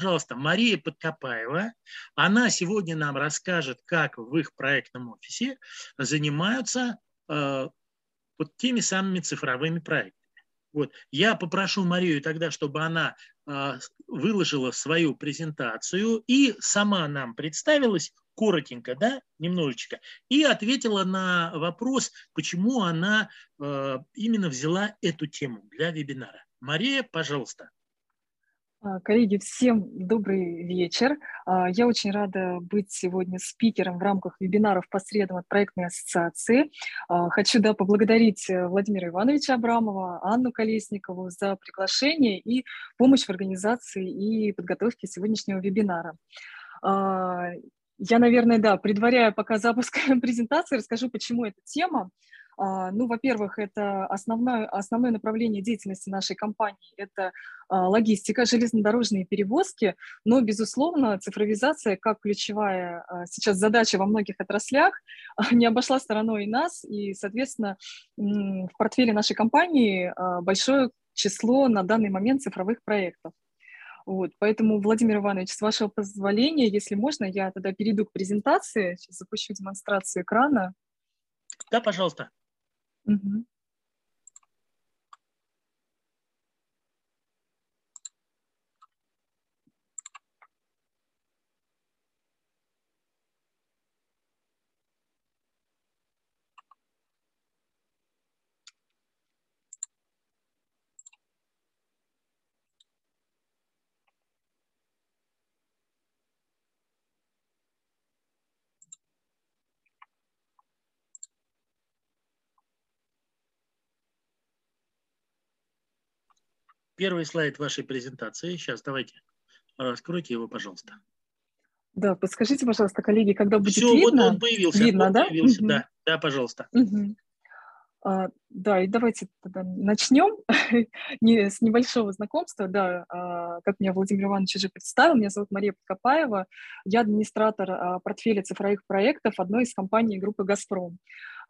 пожалуйста, Мария Подкопаева. Она сегодня нам расскажет, как в их проектном офисе занимаются э, вот теми самыми цифровыми проектами. Вот. Я попрошу Марию тогда, чтобы она э, выложила свою презентацию и сама нам представилась коротенько, да, немножечко, и ответила на вопрос, почему она э, именно взяла эту тему для вебинара. Мария, пожалуйста. А, коллеги, всем добрый вечер. А, я очень рада быть сегодня спикером в рамках вебинаров по средам от проектной ассоциации. А, хочу да, поблагодарить э, Владимира Ивановича Абрамова, Анну Колесникову за приглашение и помощь в организации и подготовке сегодняшнего вебинара. Я, наверное, да, предваряя пока запуск презентации, расскажу, почему эта тема. А, ну, во-первых, это основное, основное направление деятельности нашей компании – это а, логистика, железнодорожные перевозки, но, безусловно, цифровизация как ключевая а, сейчас задача во многих отраслях не обошла стороной и нас, и, соответственно, в портфеле нашей компании большое число на данный момент цифровых проектов. Вот, поэтому, Владимир Иванович, с вашего позволения, если можно, я тогда перейду к презентации. Сейчас запущу демонстрацию экрана. Да, пожалуйста. Угу. Первый слайд вашей презентации. Сейчас давайте раскройте его, пожалуйста. Да, подскажите, пожалуйста, коллеги, когда будет Все, видно? вот он появился. Видно, он да? Появился, угу. да, да, пожалуйста. Угу. А, да, и давайте тогда начнем не, с небольшого знакомства. Да, а, как меня Владимир Иванович уже представил, меня зовут Мария Подкопаева. Я администратор а, портфеля цифровых проектов одной из компаний группы «Газпром».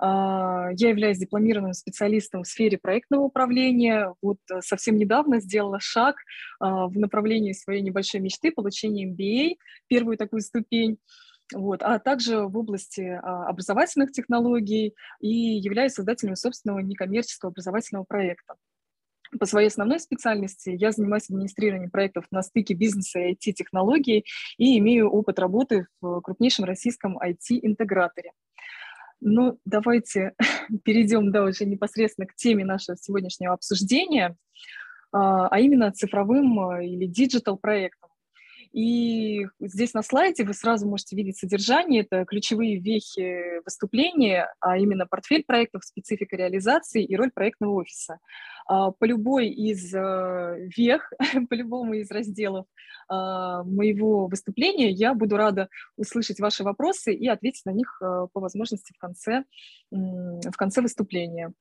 А, я являюсь дипломированным специалистом в сфере проектного управления. Вот э, совсем недавно сделала шаг а, в направлении своей небольшой мечты получения MBA, первую такую ступень. Вот, а также в области а, образовательных технологий и являюсь создателем собственного некоммерческого образовательного проекта. По своей основной специальности я занимаюсь администрированием проектов на стыке бизнеса и IT-технологий и имею опыт работы в крупнейшем российском IT-интеграторе. Ну, давайте перейдем да, уже непосредственно к теме нашего сегодняшнего обсуждения, а, а именно цифровым а, или digital проектам. И здесь на слайде вы сразу можете видеть содержание, это ключевые вехи выступления, а именно портфель проектов, специфика реализации и роль проектного офиса. А, по любой из э, вех, по любому из разделов а, моего выступления я буду рада услышать ваши вопросы и ответить на них по возможности в конце, в конце выступления.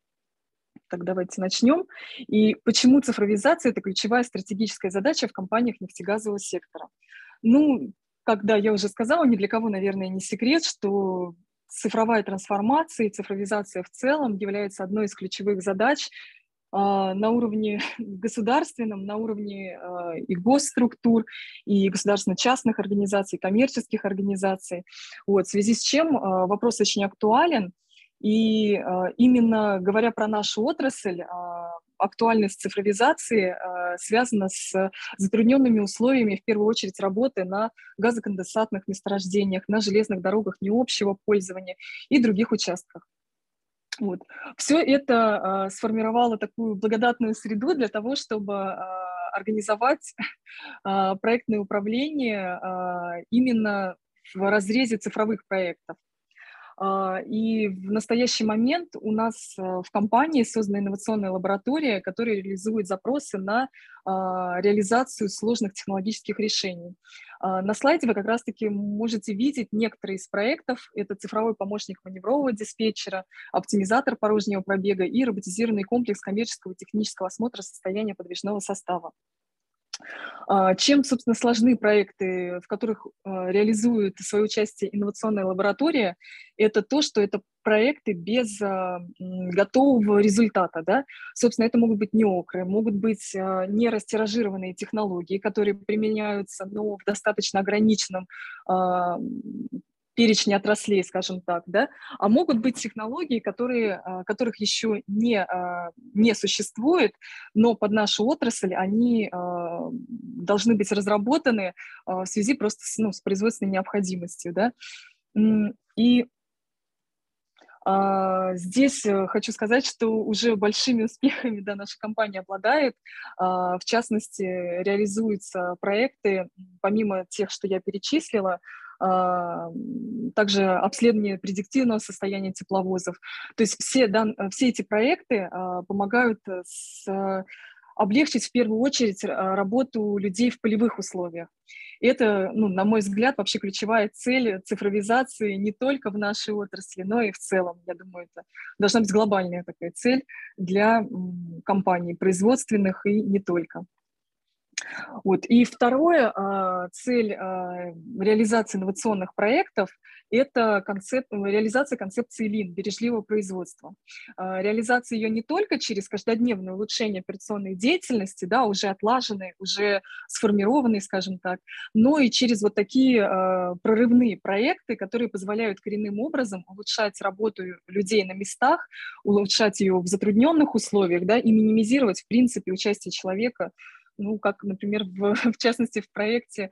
Так, давайте начнем. И почему цифровизация – это ключевая стратегическая задача в компаниях нефтегазового сектора? Ну, когда я уже сказала, ни для кого, наверное, не секрет, что цифровая трансформация и цифровизация в целом является одной из ключевых задач а, на уровне государственном, на уровне а, и госструктур, и государственно-частных организаций, коммерческих организаций. Вот, в связи с чем а, вопрос очень актуален – и э, именно говоря про нашу отрасль, э, актуальность цифровизации э, связана с затрудненными условиями, в первую очередь, работы на газоконденсатных месторождениях, на железных дорогах необщего пользования и других участках. Вот. Все это сформировало такую благодатную среду для того, чтобы организовать проектное управление именно в разрезе цифровых проектов. А, и в настоящий момент у нас э, в компании создана инновационная лаборатория, которая реализует запросы на а, реализацию сложных технологических решений. А, на слайде вы как раз-таки можете видеть некоторые из проектов. Это цифровой помощник маневрового диспетчера, оптимизатор порожнего пробега и роботизированный комплекс коммерческого технического осмотра состояния подвижного состава. А, чем, собственно, сложны проекты, в которых а, реализует свое участие инновационная лаборатория, это то, что это проекты без а, готового результата. Да? Собственно, это могут быть неокры, могут быть не растиражированные технологии, которые применяются но в достаточно ограниченном перечне отраслей, скажем так, да, а могут быть технологии, которые, а, которых еще не, а, не существует, но под нашу отрасль они а, должны быть разработаны в связи просто с, ну, с производственной необходимостью. Да. И Здесь э, хочу сказать, что уже большими успехами да, наша компания обладает. В частности, реализуются проекты, помимо тех, что я перечислила, также обследование предиктивного состояния тепловозов. То есть все, дан, все эти проекты а, помогают э, с, облегчить в первую очередь работу людей в полевых условиях. И это, ну, на мой взгляд, вообще ключевая цель цифровизации не только в нашей отрасли, но и в целом. Я думаю, это должна быть глобальная такая цель для компаний производственных и не только. Вот. И второе, а, цель а, реализации инновационных проектов – это концепт, реализация концепции Lean, бережливого производства. А, реализация ее не только через каждодневное улучшение операционной деятельности, да, уже отлаженной, уже сформированной, скажем так, но и через вот такие прорывные проекты, которые позволяют коренным образом улучшать работу людей на местах, улучшать ее в затрудненных условиях да, и минимизировать, в принципе, участие человека ну, как, например, в, в частности, в проекте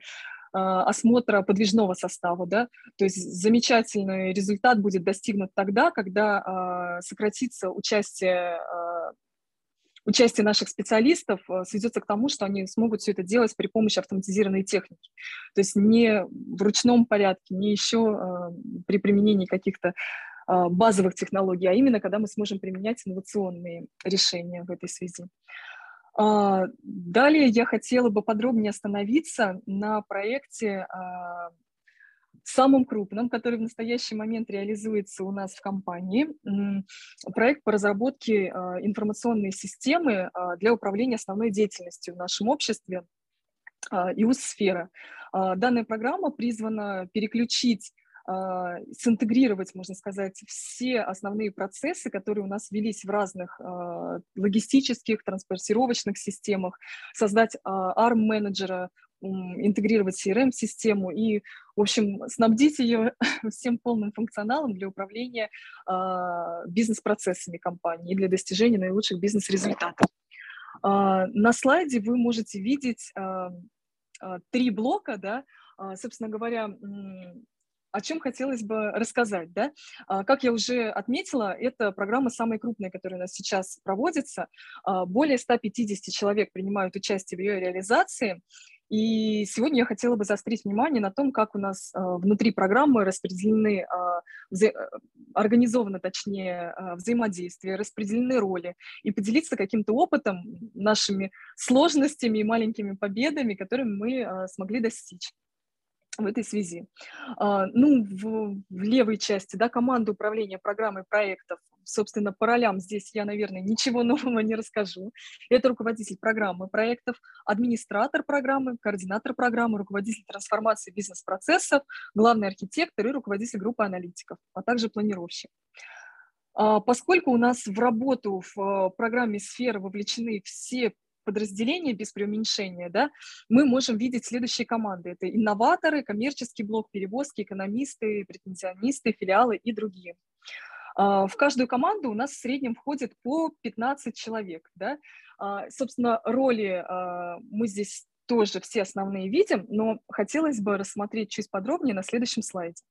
а, осмотра подвижного состава, да, то есть замечательный результат будет достигнут тогда, когда э, сократится участие, э, участие наших специалистов, сведется к тому, что они смогут все это делать при помощи автоматизированной техники, то есть не в ручном порядке, не еще при применении каких-то базовых технологий, а именно когда мы сможем применять инновационные решения в этой связи. А, далее я хотела бы подробнее остановиться на проекте а, самым крупным, который в настоящий момент реализуется у нас в компании. Проект по разработке а, информационной системы для управления основной деятельностью в нашем обществе ИУС-сфера. Данная программа призвана переключить синтегрировать, можно сказать, все основные процессы, которые у нас велись в разных а, логистических, транспортировочных системах, создать ARM-менеджера, интегрировать CRM-систему и, в общем, снабдить ее всем полным функционалом для управления а, бизнес-процессами компании и для достижения наилучших бизнес-результатов. На слайде вы можете видеть три блока, да, собственно говоря, о чем хотелось бы рассказать. Да? А, как я уже отметила, эта программа самая крупная, которая у нас сейчас проводится. А, более 150 человек принимают участие в ее реализации. И сегодня я хотела бы заострить внимание на том, как у нас а, внутри программы распределены, вза организовано, точнее, взаимодействие, распределены роли, и поделиться каким-то опытом, нашими сложностями и маленькими победами, которыми мы смогли достичь в этой связи. А, ну, в, в левой части, да, команда управления программой проектов, собственно, по ролям здесь я, наверное, ничего нового не расскажу. Это руководитель программы проектов, администратор программы, координатор программы, руководитель трансформации бизнес-процессов, главный архитектор и руководитель группы аналитиков, а также планировщик. А, поскольку у нас в работу в э, программе сферы вовлечены все подразделения без преуменьшения, да, мы можем видеть следующие команды. Это инноваторы, коммерческий блок, перевозки, экономисты, претензионисты, филиалы и другие. А, в каждую команду у нас в среднем входит по 15 человек. Да? А, собственно, роли а, мы здесь тоже все основные видим, но хотелось бы рассмотреть чуть подробнее на следующем слайде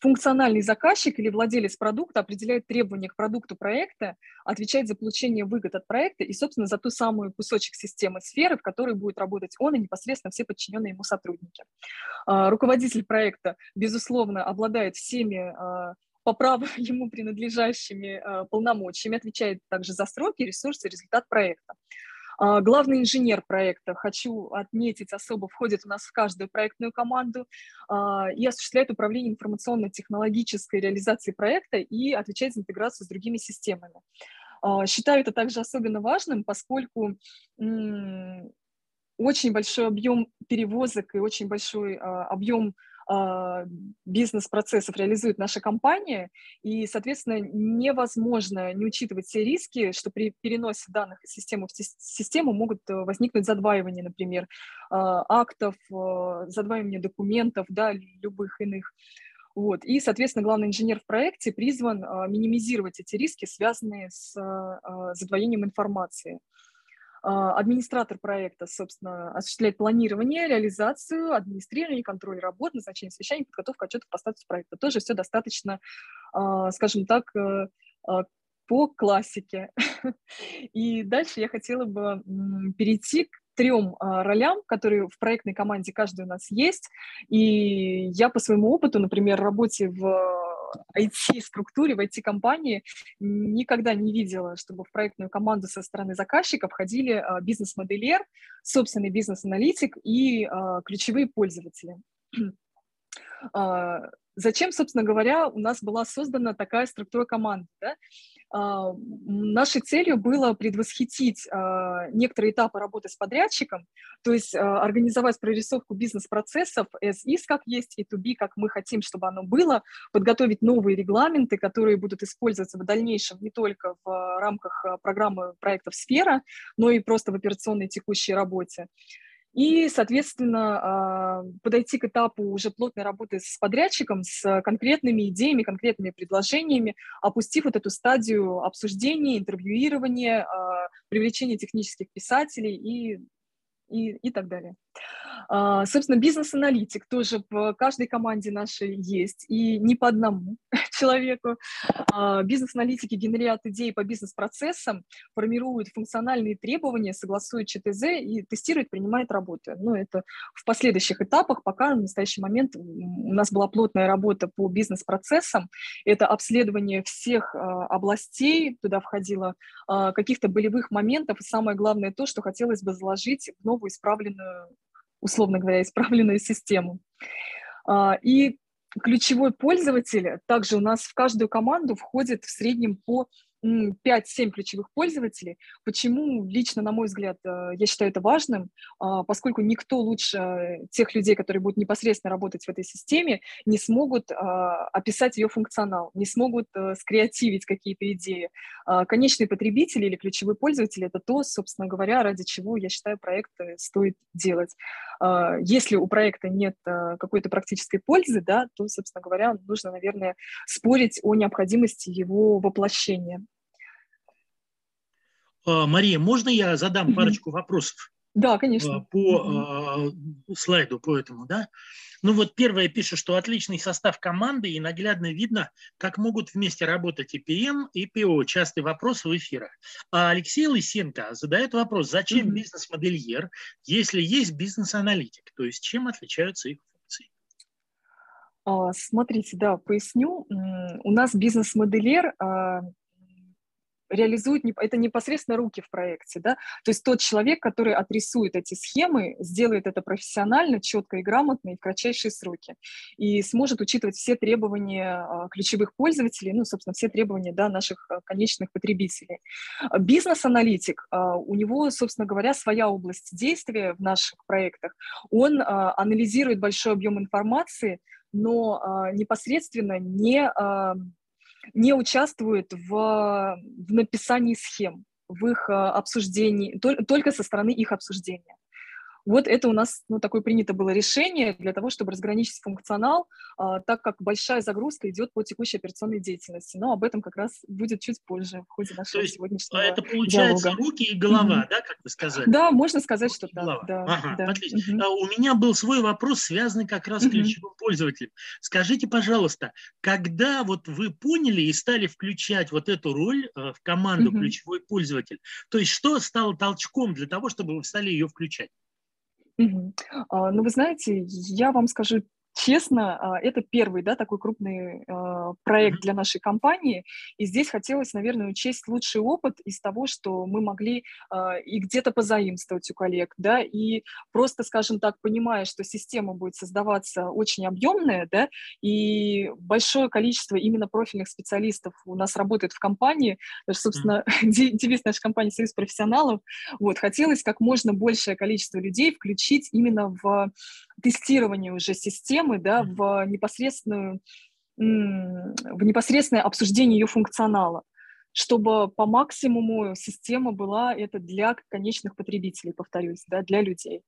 функциональный заказчик или владелец продукта определяет требования к продукту проекта, отвечает за получение выгод от проекта и, собственно, за ту самую кусочек системы сферы, в которой будет работать он и непосредственно все подчиненные ему сотрудники. А, руководитель проекта, безусловно, обладает всеми а, по праву ему принадлежащими а, полномочиями, отвечает также за сроки, ресурсы, результат проекта. А, главный инженер проекта, хочу отметить особо, входит у нас в каждую проектную команду а, и осуществляет управление информационно-технологической реализацией проекта и отвечает за интеграцию с другими системами. А, считаю это также особенно важным, поскольку очень большой объем перевозок и очень большой объем бизнес-процессов реализует наша компания, и, соответственно, невозможно не учитывать все риски, что при переносе данных из системы в систему могут э, возникнуть задваивания, например, а, актов, э, задваивания документов, да, любых иных. Вот. И, соответственно, главный инженер в проекте призван а, минимизировать эти риски, связанные с задвоением информации. А, администратор проекта, собственно, осуществляет планирование, реализацию, администрирование, контроль работ, назначение совещаний, подготовку отчетов по статусу проекта. Тоже все достаточно, а, скажем так, э, а, по классике. И дальше я хотела бы перейти к трем ролям, которые в проектной команде каждый у нас есть. И я по своему опыту, например, работе в IT-структуре, в IT-компании никогда не видела, чтобы в проектную команду со стороны заказчика входили а, бизнес-модельер, собственный бизнес-аналитик и а, ключевые пользователи. А, зачем, собственно говоря, у нас была создана такая структура команды? Да? А, нашей целью было предвосхитить а, некоторые этапы работы с подрядчиком, то есть а, организовать прорисовку бизнес-процессов as is, как есть, и to be, как мы хотим, чтобы оно было, подготовить новые регламенты, которые будут использоваться в дальнейшем не только в рамках программы проектов «Сфера», но и просто в операционной текущей работе и, соответственно, а, подойти к этапу уже плотной работы с подрядчиком, с конкретными идеями, конкретными предложениями, опустив вот эту стадию обсуждения, интервьюирования, а, привлечения технических писателей и, и, и так далее. А, собственно, бизнес-аналитик тоже в каждой команде нашей есть, и не по одному человеку. А, бизнес-аналитики генерят идеи по бизнес-процессам, формируют функциональные требования, согласуют ЧТЗ и тестируют, принимают работы. Но ну, это в последующих этапах, пока в настоящий момент у нас была плотная работа по бизнес-процессам. Это обследование всех а, областей, туда входило каких-то болевых моментов, и самое главное то, что хотелось бы заложить в новую исправленную условно говоря, исправленную систему. А, и ключевой пользователь, также у нас в каждую команду входит в среднем по 5-7 ключевых пользователей. Почему лично, на мой взгляд, э, я считаю это важным, а, поскольку никто лучше тех людей, которые будут непосредственно работать в этой системе, не смогут а, описать ее функционал, не смогут э, скреативить какие-то идеи. А, конечный потребитель или ключевой пользователь – это то, собственно говоря, ради чего, я считаю, проект стоит делать. Если у проекта нет э, какой-то практической пользы, да, то, собственно говоря, нужно, наверное, спорить о необходимости его воплощения. А, Мария, можно я задам парочку вопросов? Да, конечно. А, по mm слайду, по этому, да? Ну вот первое пишет, что отличный состав команды и наглядно видно, как могут вместе работать и ПМ, и ПО. Частый вопрос в эфирах. А Алексей Лысенко задает вопрос, зачем бизнес-модельер, если есть бизнес-аналитик? То есть чем отличаются их функции? Смотрите, да, поясню. У нас бизнес-модельер реализует, это непосредственно руки в проекте, да, то есть тот человек, который отрисует эти схемы, сделает это профессионально, четко и грамотно и в кратчайшие сроки, и сможет учитывать все требования а, ключевых пользователей, ну, собственно, все требования, да, наших а, конечных потребителей. Бизнес-аналитик, а, у него, собственно говоря, своя область действия в наших проектах, он анализирует большой объем информации, но непосредственно не не участвует в, в написании схем, в их э, обсуждении, только со стороны их обсуждения. Вот это у нас ну, такое принято было решение для того, чтобы разграничить функционал, а, так как большая загрузка идет по текущей операционной деятельности. Но об этом как раз будет чуть позже в ходе нашего То есть, сегодняшнего Это получается диалога. руки и голова, mm-hmm. да, как вы сказали? Да, можно сказать, что да. да, ага, да. Отлично. Mm-hmm. А у меня был свой вопрос, связанный как раз mm-hmm. с ключевым пользователем. Скажите, пожалуйста, когда вот вы поняли и стали включать вот эту роль э, в команду mm-hmm. ключевой пользователь, то есть что стало толчком для того, чтобы вы стали ее включать? А, ну, вы знаете, я вам скажу Честно, а, это первый, да, такой крупный а, проект для нашей компании, и здесь хотелось, наверное, учесть лучший опыт из того, что мы могли а, и где-то позаимствовать у коллег, да, и просто, скажем так, понимая, что система будет создаваться очень объемная, да, и большое количество именно профильных специалистов у нас работает в компании, даже, собственно, девиз нашей компании «Союз профессионалов», вот, хотелось как можно большее количество людей включить именно в тестирование уже системы, да, в непосредственную в непосредственное обсуждение ее функционала чтобы по максимуму система была это для конечных потребителей, повторюсь, да, для людей.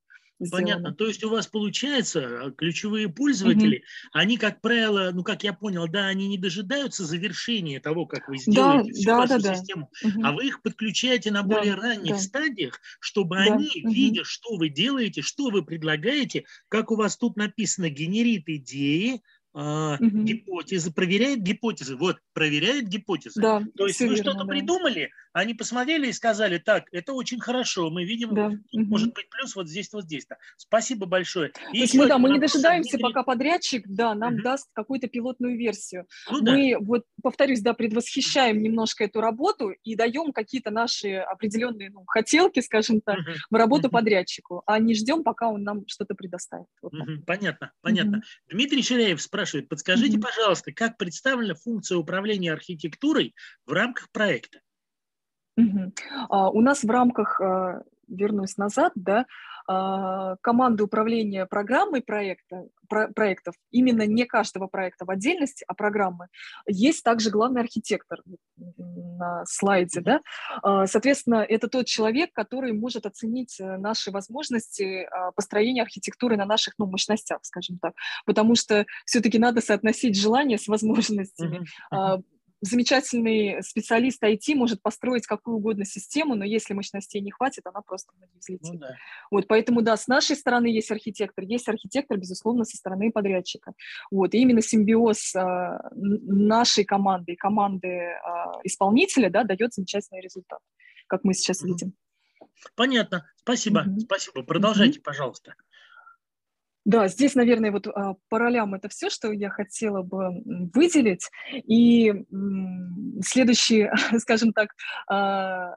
Сделано. Понятно. То есть у вас получается, а, ключевые пользователи, угу. они, как правило, ну, как я понял, да, они не дожидаются завершения того, как вы сделаете да, всю да, вашу да, систему, угу. а вы их подключаете на да, более ранних да. стадиях, чтобы да. они, угу. видя, что вы делаете, что вы предлагаете, как у вас тут написано, генерит идеи, угу. гипотезы, проверяет гипотезы. Вот, проверяет гипотезы. Да, То есть вы что-то да. придумали, они посмотрели и сказали, так, это очень хорошо, мы видим, да. может быть плюс вот здесь, вот здесь-то. Спасибо большое. И То есть мы, да, мы не дожидаемся, Дмитрий... пока подрядчик, да, нам угу. даст какую-то пилотную версию. Ну, мы, да. вот, повторюсь, да, предвосхищаем немножко эту работу и даем какие-то наши определенные ну, хотелки, скажем так, угу. в работу угу. подрядчику, а не ждем, пока он нам что-то предоставит. Вот угу. Понятно, понятно. Угу. Дмитрий Ширяев спрашивает, подскажите, угу. пожалуйста, как представлена функция управления архитектурой в рамках проекта? Угу. А, у нас в рамках, а, вернусь назад, да, а, команды управления программой проекта, про, проектов, именно не каждого проекта в отдельности, а программы, есть также главный архитектор на слайде. Да? Соответственно, это тот человек, который может оценить э, наши возможности построения архитектуры на наших ну, мощностях, скажем так. Потому что все-таки надо соотносить желания с возможностями. Mm-hmm замечательный специалист IT может построить какую угодно систему, но если мощностей не хватит, она просто не взлетит. Ну, да. Вот, поэтому, да, с нашей стороны есть архитектор, есть архитектор, безусловно, со стороны подрядчика. Вот, и именно симбиоз э, нашей команды и команды э, исполнителя, да, дает замечательный результат, как мы сейчас mm-hmm. видим. Понятно. Спасибо. Mm-hmm. Спасибо. Продолжайте, mm-hmm. пожалуйста. Да, здесь, наверное, вот а, по ролям это все, что я хотела бы выделить. И следующий, скажем так, а,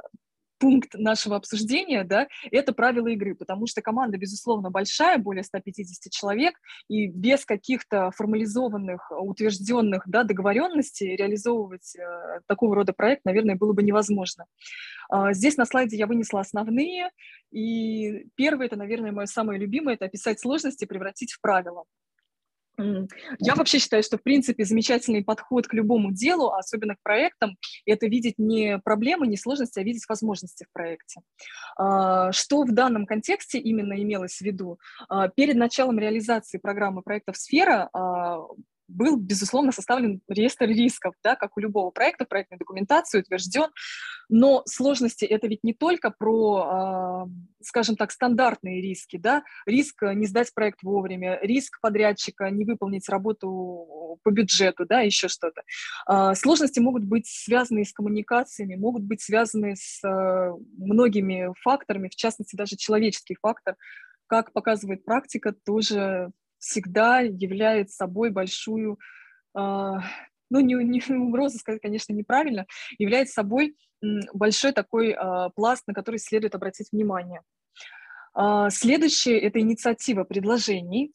пункт нашего обсуждения, да, это правила игры, потому что команда, безусловно, большая, более 150 человек, и без каких-то формализованных, утвержденных да, договоренностей реализовывать э, такого рода проект, наверное, было бы невозможно. Э, здесь на слайде я вынесла основные, и первое, это, наверное, мое самое любимое, это описать сложности, превратить в правила. Я вообще считаю, что, в принципе, замечательный подход к любому делу, особенно к проектам, это видеть не проблемы, не сложности, а видеть возможности в проекте. А, что в данном контексте именно имелось в виду? А, перед началом реализации программы проектов «Сфера» а, был, безусловно, составлен реестр рисков, да, как у любого проекта, проектной документации утвержден, но сложности это ведь не только про, э, скажем так, стандартные риски, да, риск не сдать проект вовремя, риск подрядчика не выполнить работу по бюджету, да, еще что-то. Э, сложности могут быть связаны с коммуникациями, могут быть связаны с э, многими факторами, в частности, даже человеческий фактор, как показывает практика, тоже всегда является собой большую, э, ну, не, не угрозу сказать, конечно, неправильно, является собой большой такой э, пласт, на который следует обратить внимание. Э, следующее – это инициатива предложений.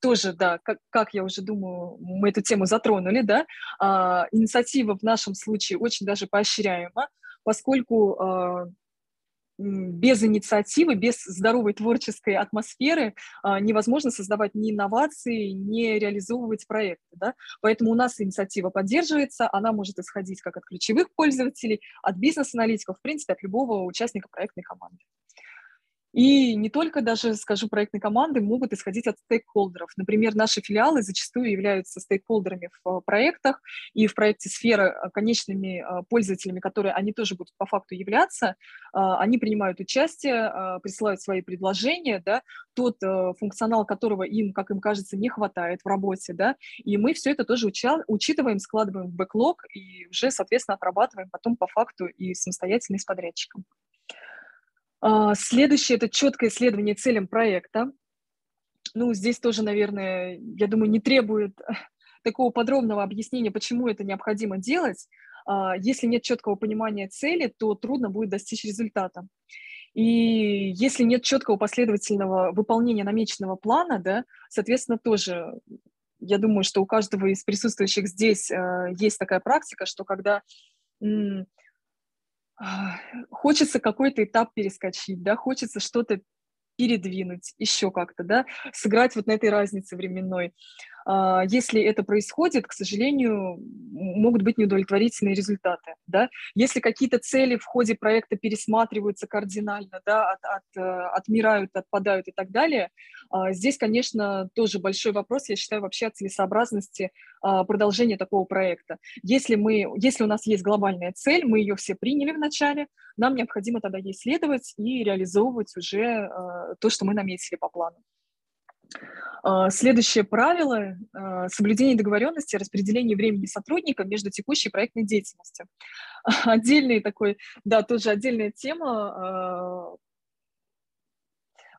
Тоже, да, как, как я уже думаю, мы эту тему затронули, да, э, инициатива в нашем случае очень даже поощряема, поскольку без инициативы, без здоровой творческой атмосферы а, невозможно создавать ни инновации, ни реализовывать проекты. Да? Поэтому у нас инициатива поддерживается, она может исходить как от ключевых пользователей, от бизнес-аналитиков, в принципе, от любого участника проектной команды. И не только даже, скажу, проектные команды могут исходить от стейкхолдеров. Например, наши филиалы зачастую являются стейкхолдерами в э, проектах, и в проекте «Сфера» э, конечными э, пользователями, которые они тоже будут по факту являться, они принимают участие, присылают свои предложения, да, тот функционал которого им, как им кажется, не хватает в работе, да, и мы все это тоже учитываем, складываем в бэклог и уже, соответственно, отрабатываем потом по факту и самостоятельно с подрядчиком. А, следующее – это четкое исследование целям проекта. Ну, здесь тоже, наверное, я думаю, не требует такого подробного объяснения, почему это необходимо делать. А, если нет четкого понимания цели, то трудно будет достичь результата. И если нет четкого последовательного выполнения намеченного плана, да, соответственно, тоже я думаю, что у каждого из присутствующих здесь э, есть такая практика, что когда хочется какой-то этап перескочить, да, хочется что-то передвинуть, еще как-то, да, сыграть вот на этой разнице временной. А, если это происходит, к сожалению, могут быть неудовлетворительные результаты. Да? Если какие-то цели в ходе проекта пересматриваются кардинально, да, от, от, э, отмирают, отпадают и так далее, а, здесь, конечно, тоже большой вопрос, я считаю, вообще о целесообразности а, продолжения такого проекта. Если, мы, если у нас есть глобальная цель, мы ее все приняли в начале, нам необходимо тогда ей следовать и реализовывать уже то, что мы наметили по плану. А, следующее правило а, – соблюдение договоренности о распределении времени сотрудника между текущей и проектной деятельностью. Отдельный такой, да, тоже отдельная тема а,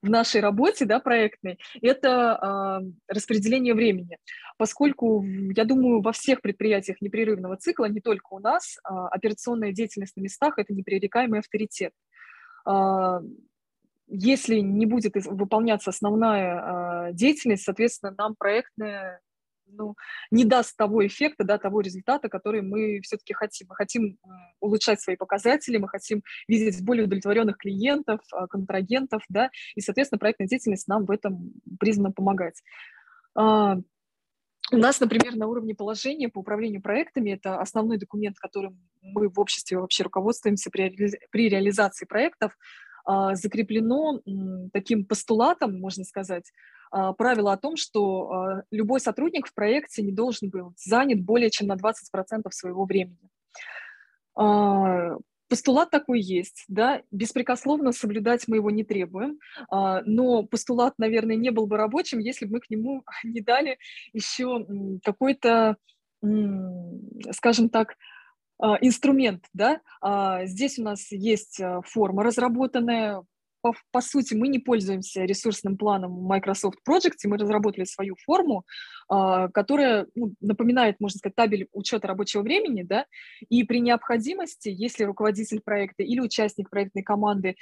в нашей работе, да, проектной, это распределение времени. Поскольку, я думаю, во всех предприятиях непрерывного цикла, не только у нас, операционная деятельность на местах – это непререкаемый авторитет если не будет выполняться основная э, деятельность, соответственно, нам проектная ну, не даст того эффекта, да, того результата, который мы все-таки хотим. Мы хотим улучшать свои показатели, мы хотим видеть более удовлетворенных клиентов, а, контрагентов, да, и, соответственно, проектная деятельность нам в этом призвана помогать. А, у нас, например, на уровне положения по управлению проектами, это основной документ, которым мы в обществе вообще руководствуемся при, при реализации проектов, закреплено таким постулатом, можно сказать, а, правило о том, что а, любой сотрудник в проекте не должен быть занят более чем на 20% своего времени. Постулат такой есть, да, беспрекословно соблюдать мы его не требуем, но постулат, наверное, не был бы рабочим, если бы мы к нему не дали еще какой-то, скажем так, а, инструмент, да, а, здесь у нас есть а, форма разработанная, по, по сути, мы не пользуемся ресурсным планом Microsoft Project, мы разработали свою форму, которая ну, напоминает, можно сказать, табель учета рабочего времени, да, и при необходимости, если руководитель проекта или участник проектной команды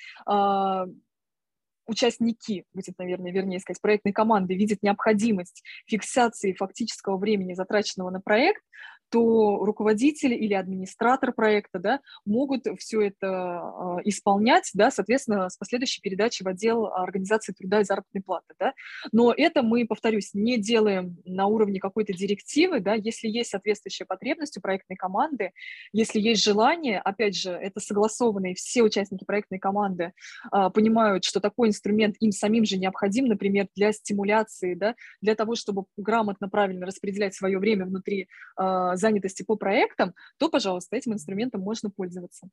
участники, будет, наверное, вернее сказать, проектной команды видят необходимость фиксации фактического времени, затраченного на проект, то руководитель или администратор проекта да, могут все это э, исполнять, да, соответственно, с последующей передачей в отдел организации труда и заработной платы. Да. Но это мы, повторюсь, не делаем на уровне какой-то директивы. Да, если есть соответствующая потребность у проектной команды, если есть желание, опять же, это согласованно, и все участники проектной команды э, понимают, что такой инструмент им самим же необходим, например, для стимуляции, да, для того, чтобы грамотно, правильно распределять свое время внутри э, занятости по проектам, то, пожалуйста, этим инструментом можно пользоваться.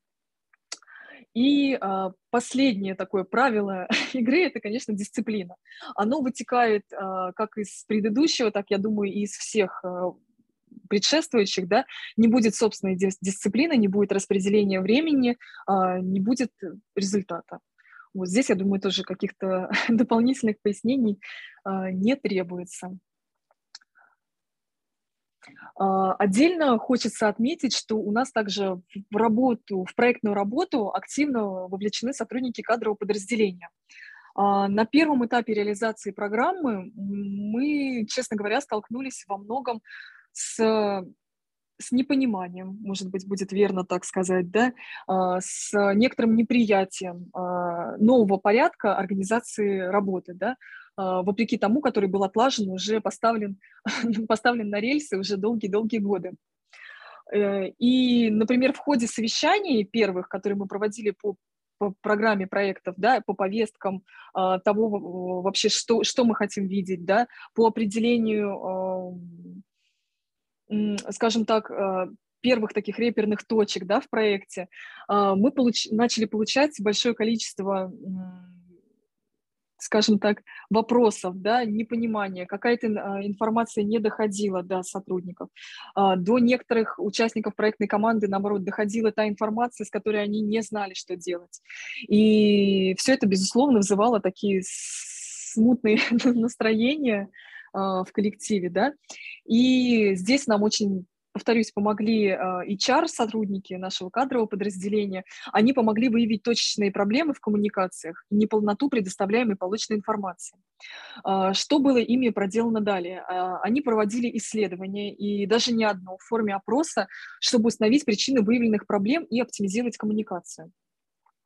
И э, последнее такое правило игры – это, конечно, дисциплина. Оно вытекает э, как из предыдущего, так, я думаю, и из всех э, предшествующих, да, не будет собственной дисциплины, не будет распределения времени, не будет результата. Вот здесь, я думаю, тоже каких-то дополнительных пояснений э, не требуется. А, отдельно хочется отметить, что у нас также в работу, в проектную работу активно вовлечены сотрудники кадрового подразделения. А, на первом этапе реализации программы мы, честно говоря, столкнулись во многом с с непониманием, может быть, будет верно так сказать, да, а, с некоторым неприятием нового порядка организации работы, да, а, вопреки тому, который был отлажен, уже поставлен, поставлен на рельсы уже долгие-долгие годы. Э, и, например, в ходе совещаний первых, которые мы проводили по, по программе проектов, да, по повесткам а, того вообще, что, что мы хотим видеть, да, по определению, скажем так, а, первых таких реперных точек да, в проекте, мы получ начали получать большое количество скажем так, вопросов, да, непонимания, какая-то а, информация не доходила до сотрудников. А, до некоторых участников проектной команды, наоборот, доходила та информация, с которой они не знали, что делать. И все это, безусловно, вызывало такие смутные настроения а, в коллективе, да. И здесь нам очень повторюсь, помогли HR-сотрудники а, нашего кадрового подразделения, они помогли выявить точечные проблемы в коммуникациях и неполноту предоставляемой полученной информации. А, что было ими проделано далее? А, они проводили исследования, и даже не одно, в форме опроса, чтобы установить причины выявленных проблем и оптимизировать коммуникацию.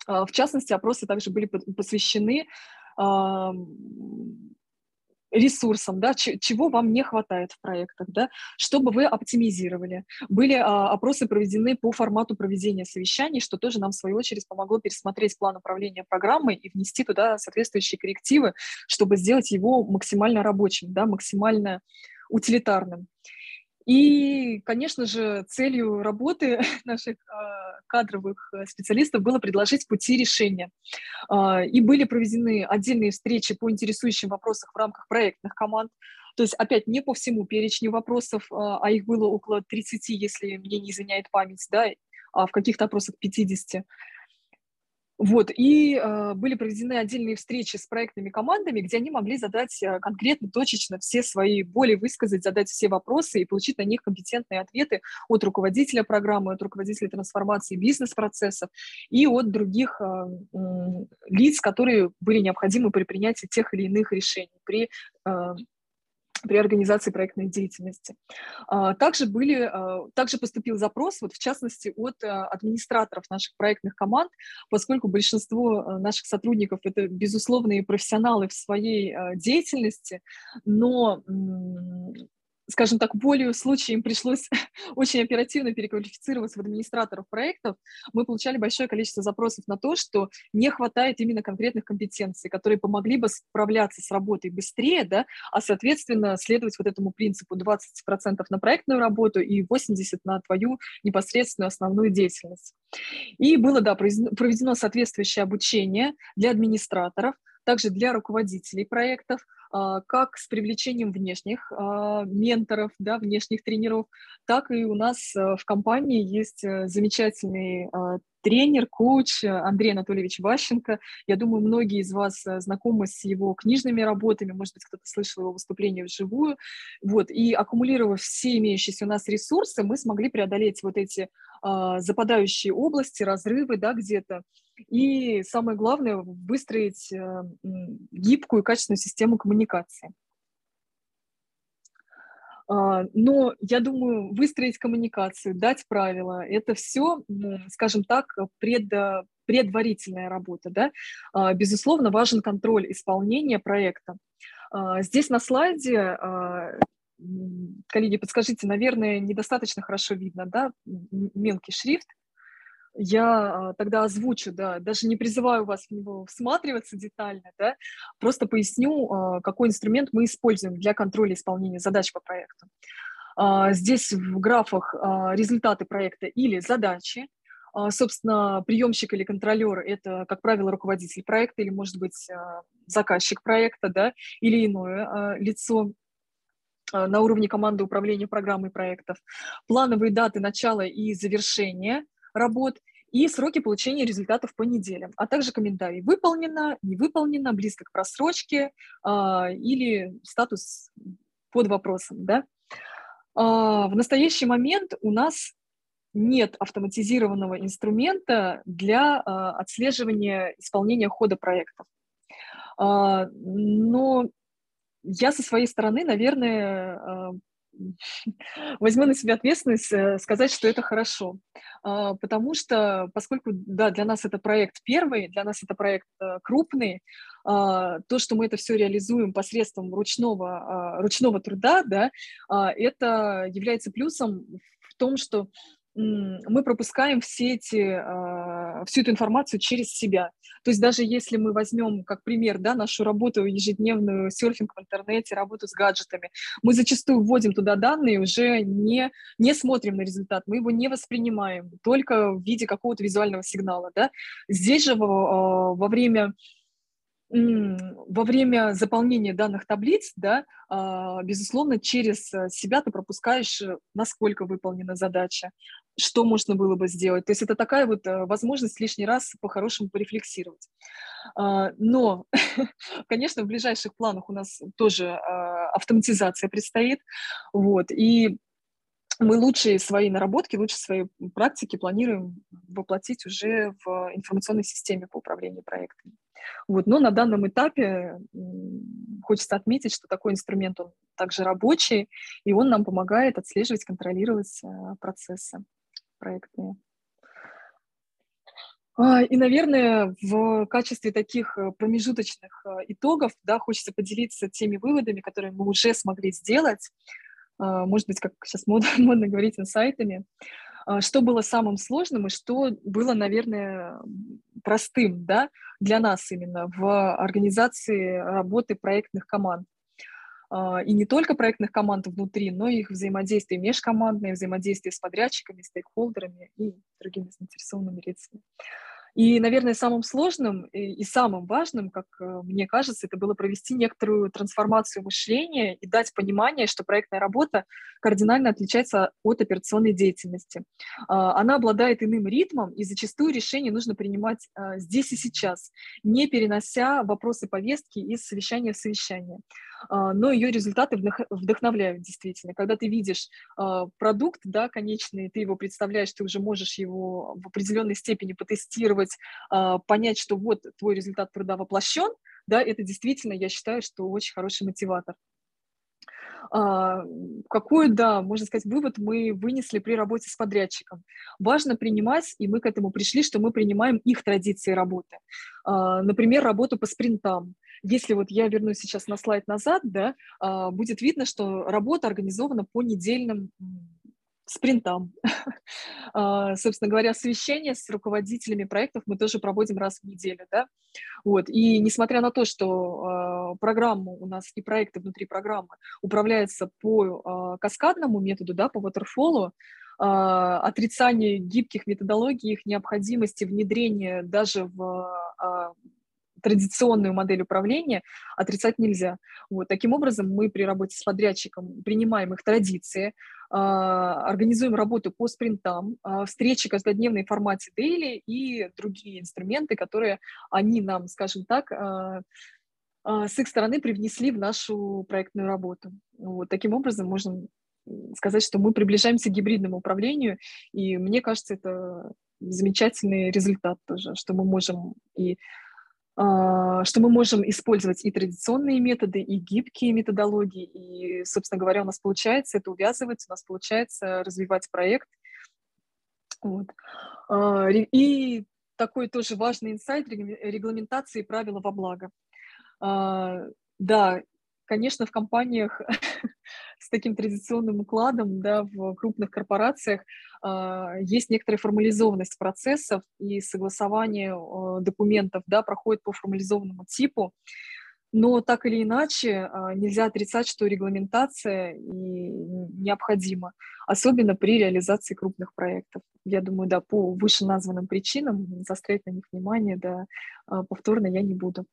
В частности, опросы также были посвящены ресурсам, да, чего вам не хватает в проектах, да, чтобы вы оптимизировали. Были а, опросы проведены по формату проведения совещаний, что тоже нам, в свою очередь, помогло пересмотреть план управления программой и внести туда соответствующие коррективы, чтобы сделать его максимально рабочим, да, максимально утилитарным. И, конечно же, целью работы наших а, кадровых э, специалистов было предложить пути решения. А, и были проведены отдельные встречи по интересующим вопросам в рамках проектных команд. То есть, опять, не по всему перечню вопросов, а, а их было около 30, если мне не изменяет память, да, а в каких-то опросах 50. Вот, и э, были проведены отдельные встречи с проектными командами, где они могли задать э, конкретно, точечно все свои боли, высказать, задать все вопросы и получить на них компетентные ответы от руководителя программы, от руководителя трансформации бизнес-процессов и от других э, э, лиц, которые были необходимы при принятии тех или иных решений, при э, при организации проектной деятельности. А, также, были, а, также поступил запрос, вот в частности, от а, администраторов наших проектных команд, поскольку большинство наших сотрудников – это безусловные профессионалы в своей деятельности, но скажем так, болью случая им пришлось очень оперативно переквалифицироваться в администраторов проектов, мы получали большое количество запросов на то, что не хватает именно конкретных компетенций, которые помогли бы справляться с работой быстрее, да, а, соответственно, следовать вот этому принципу 20% на проектную работу и 80% на твою непосредственную основную деятельность. И было, да, проведено соответствующее обучение для администраторов, также для руководителей проектов, как с привлечением внешних а, менторов, да, внешних тренеров, так и у нас э, в компании есть э, замечательный а, тренер, коуч Андрей Анатольевич Ващенко. Я думаю, многие из вас э, знакомы с его книжными работами, может быть, кто-то слышал его выступление вживую. Вот. И аккумулировав все имеющиеся у нас ресурсы, мы смогли преодолеть вот эти а, западающие области, разрывы да, где-то. И самое главное, выстроить а, гибкую и качественную систему коммуникации. А, но я думаю, выстроить коммуникацию, дать правила, это все, скажем так, пред, предварительная работа. Да? А, безусловно, важен контроль исполнения проекта. Здесь на слайде коллеги, подскажите, наверное, недостаточно хорошо видно, да, мелкий шрифт. Я а, тогда озвучу, да, даже не призываю вас в него всматриваться детально, да, просто поясню, а, какой инструмент мы используем для контроля исполнения задач по проекту. А, здесь в графах результаты проекта или задачи, Собственно, приемщик или контролер – это, как правило, руководитель проекта или, может быть, заказчик проекта, да, или иное лицо на уровне команды управления программой проектов, плановые даты начала и завершения работ и сроки получения результатов по неделям, а также комментарии «выполнено», «не выполнено», «близко к просрочке» а, или статус под вопросом. Да? А, в настоящий момент у нас нет автоматизированного инструмента для а, отслеживания исполнения хода проектов. Но я со своей стороны, наверное, возьму на себя ответственность э, сказать, что это хорошо. А, потому что, поскольку, да, для нас это проект первый, для нас это проект э, крупный, а, то, что мы это все реализуем посредством ручного, ручного труда, да, это является плюсом в том, что мы пропускаем все эти, а, всю эту информацию через себя. То есть даже если мы возьмем как пример да, нашу работу ежедневную, серфинг в интернете, работу с гаджетами, мы зачастую вводим туда данные, уже не, не смотрим на результат, мы его не воспринимаем, только в виде какого-то визуального сигнала. Да? Здесь же во, во время во время заполнения данных таблиц, да, а, безусловно, через себя ты пропускаешь, насколько выполнена задача, что можно было бы сделать. То есть это такая вот э, возможность лишний раз по-хорошему порефлексировать. А, но, конечно, в ближайших планах у нас тоже а, автоматизация предстоит. Вот, и мы лучшие свои наработки, лучшие свои практики планируем воплотить уже в информационной системе по управлению проектами. Вот. Но на данном этапе хочется отметить, что такой инструмент, он также рабочий, и он нам помогает отслеживать, контролировать э, процессы проектные. А, и, наверное, в качестве таких э, промежуточных э, итогов, да, хочется поделиться теми выводами, которые мы уже смогли сделать. А, может быть, как сейчас модно, модно говорить, инсайтами. А, что было самым сложным и что было, наверное, простым да, для нас именно в организации работы проектных команд. И не только проектных команд внутри, но и их взаимодействие межкомандное, взаимодействие с подрядчиками, стейкхолдерами и другими заинтересованными лицами. И, наверное, самым сложным и самым важным, как э, мне кажется, это было провести некоторую трансформацию мышления и дать понимание, что проектная работа кардинально отличается от операционной деятельности. А, она обладает иным ритмом, и зачастую решение нужно принимать а, здесь и сейчас, не перенося вопросы повестки из совещания в совещание. А, но ее результаты вдохновляют действительно. Когда ты видишь а, продукт, да, конечный, ты его представляешь, ты уже можешь его в определенной степени потестировать, а, понять, что вот твой результат труда воплощен, да, это действительно, я считаю, что очень хороший мотиватор. Какой, да, можно сказать, вывод мы вынесли при работе с подрядчиком? Важно принимать, и мы к этому пришли, что мы принимаем их традиции работы. Например, работу по спринтам. Если вот я вернусь сейчас на слайд назад, да, а, будет видно, что работа организована по недельным спринтам. А, собственно говоря, совещания с руководителями проектов мы тоже проводим раз в неделю. Да? Вот. И несмотря на то, что э, программа у нас и проекты внутри программы управляются по каскадному методу, да, по waterfall, отрицание гибких методологий, их необходимости внедрения даже в традиционную модель управления отрицать нельзя. Вот. Таким образом, мы при работе с подрядчиком принимаем их традиции, а, организуем работу по спринтам, а, встречи каждодневной формате дейли и другие инструменты, которые они нам, скажем так, а, с их стороны привнесли в нашу проектную работу. Вот. Таким образом, можем сказать, что мы приближаемся к гибридному управлению, и мне кажется, это замечательный результат тоже, что мы можем и что мы можем использовать и традиционные методы, и гибкие методологии. И, собственно говоря, у нас получается это увязывать, у нас получается развивать проект. Вот. А, и такой тоже важный инсайт регламентации правила во благо. А, да, конечно, в компаниях с таким традиционным укладом, да, в крупных корпорациях э, есть некоторая формализованность процессов и согласование э, документов, да, проходит по формализованному типу. Но так или иначе э, нельзя отрицать, что регламентация и необходима, особенно при реализации крупных проектов. Я думаю, да, по вышеназванным причинам заострять на них внимание, да, повторно я не буду.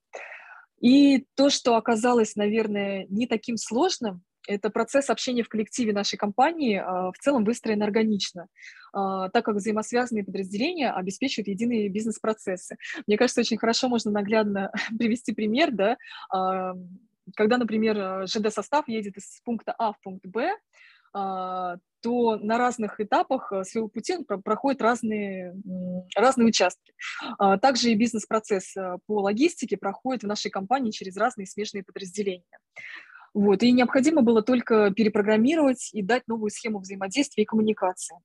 И то, что оказалось, наверное, не таким сложным, это процесс общения в коллективе нашей компании а, в целом выстроен органично, а, так как взаимосвязанные подразделения обеспечивают единые бизнес-процессы. Мне кажется, очень хорошо можно наглядно привести пример, да, а, когда, например, ЖД-состав едет из пункта А в пункт Б, то на разных этапах своего пути он проходит разные, разные участки. Также и бизнес-процесс по логистике проходит в нашей компании через разные смежные подразделения. Вот, и необходимо было только перепрограммировать и дать новую схему взаимодействия и коммуникации.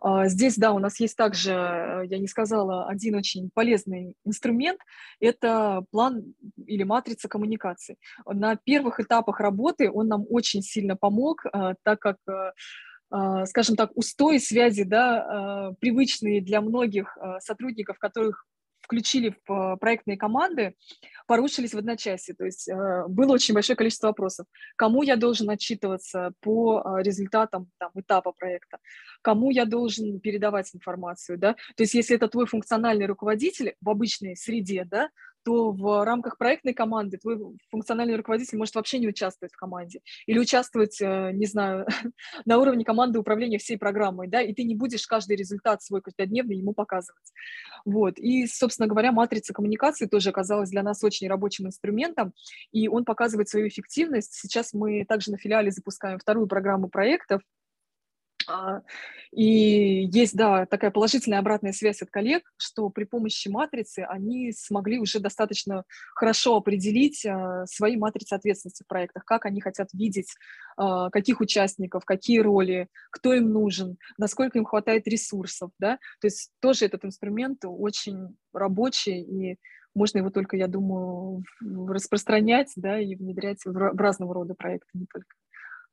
А, здесь, да, у нас есть также, э, я не сказала, один очень полезный инструмент – это план или матрица коммуникации. На первых этапах работы он нам очень сильно помог, а, так как э, скажем так, устои связи, да, привычные для многих сотрудников, которых включили в э, проектные команды, порушились в одночасье. То есть э, было очень большое количество вопросов. Кому я должен отчитываться по э, результатам там, этапа проекта? Кому я должен передавать информацию? Да? То есть если это твой функциональный руководитель в обычной среде, да, то в рамках проектной команды твой функциональный руководитель может вообще не участвовать в команде или участвовать, э, не знаю, на уровне команды управления всей программой, да, и ты не будешь каждый результат свой каждодневный ему показывать. Вот. И, собственно говоря, матрица коммуникации тоже оказалась для нас очень рабочим инструментом, и он показывает свою эффективность. Сейчас мы также на филиале запускаем вторую программу проектов, и есть, да, такая положительная обратная связь от коллег, что при помощи матрицы они смогли уже достаточно хорошо определить а, свои матрицы ответственности в проектах, как они хотят видеть, а, каких участников, какие роли, кто им нужен, насколько им хватает ресурсов, да. То есть тоже этот инструмент очень рабочий, и можно его только, я думаю, распространять, да, и внедрять в разного рода проекты, не только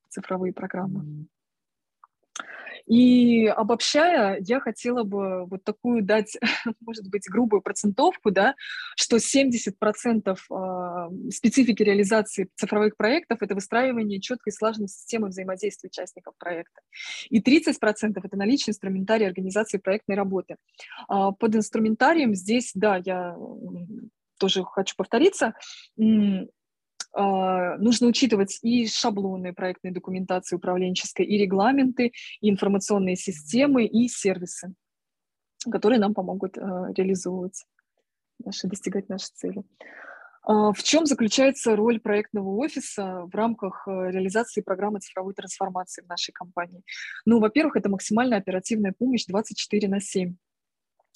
цифровые программы. И обобщая, я хотела бы вот такую дать, может быть, грубую процентовку, да, что 70% а, специфики реализации цифровых проектов – это выстраивание четкой и слаженной системы взаимодействия участников проекта. И 30% – это наличие инструментария организации проектной работы. А, под инструментарием здесь, да, я тоже хочу повториться, нужно учитывать и шаблоны проектной документации управленческой, и регламенты, и информационные системы, и сервисы, которые нам помогут а, реализовывать наши, достигать наши цели. А, в чем заключается роль проектного офиса в рамках реализации программы цифровой трансформации в нашей компании? Ну, во-первых, это максимально оперативная помощь 24 на 7.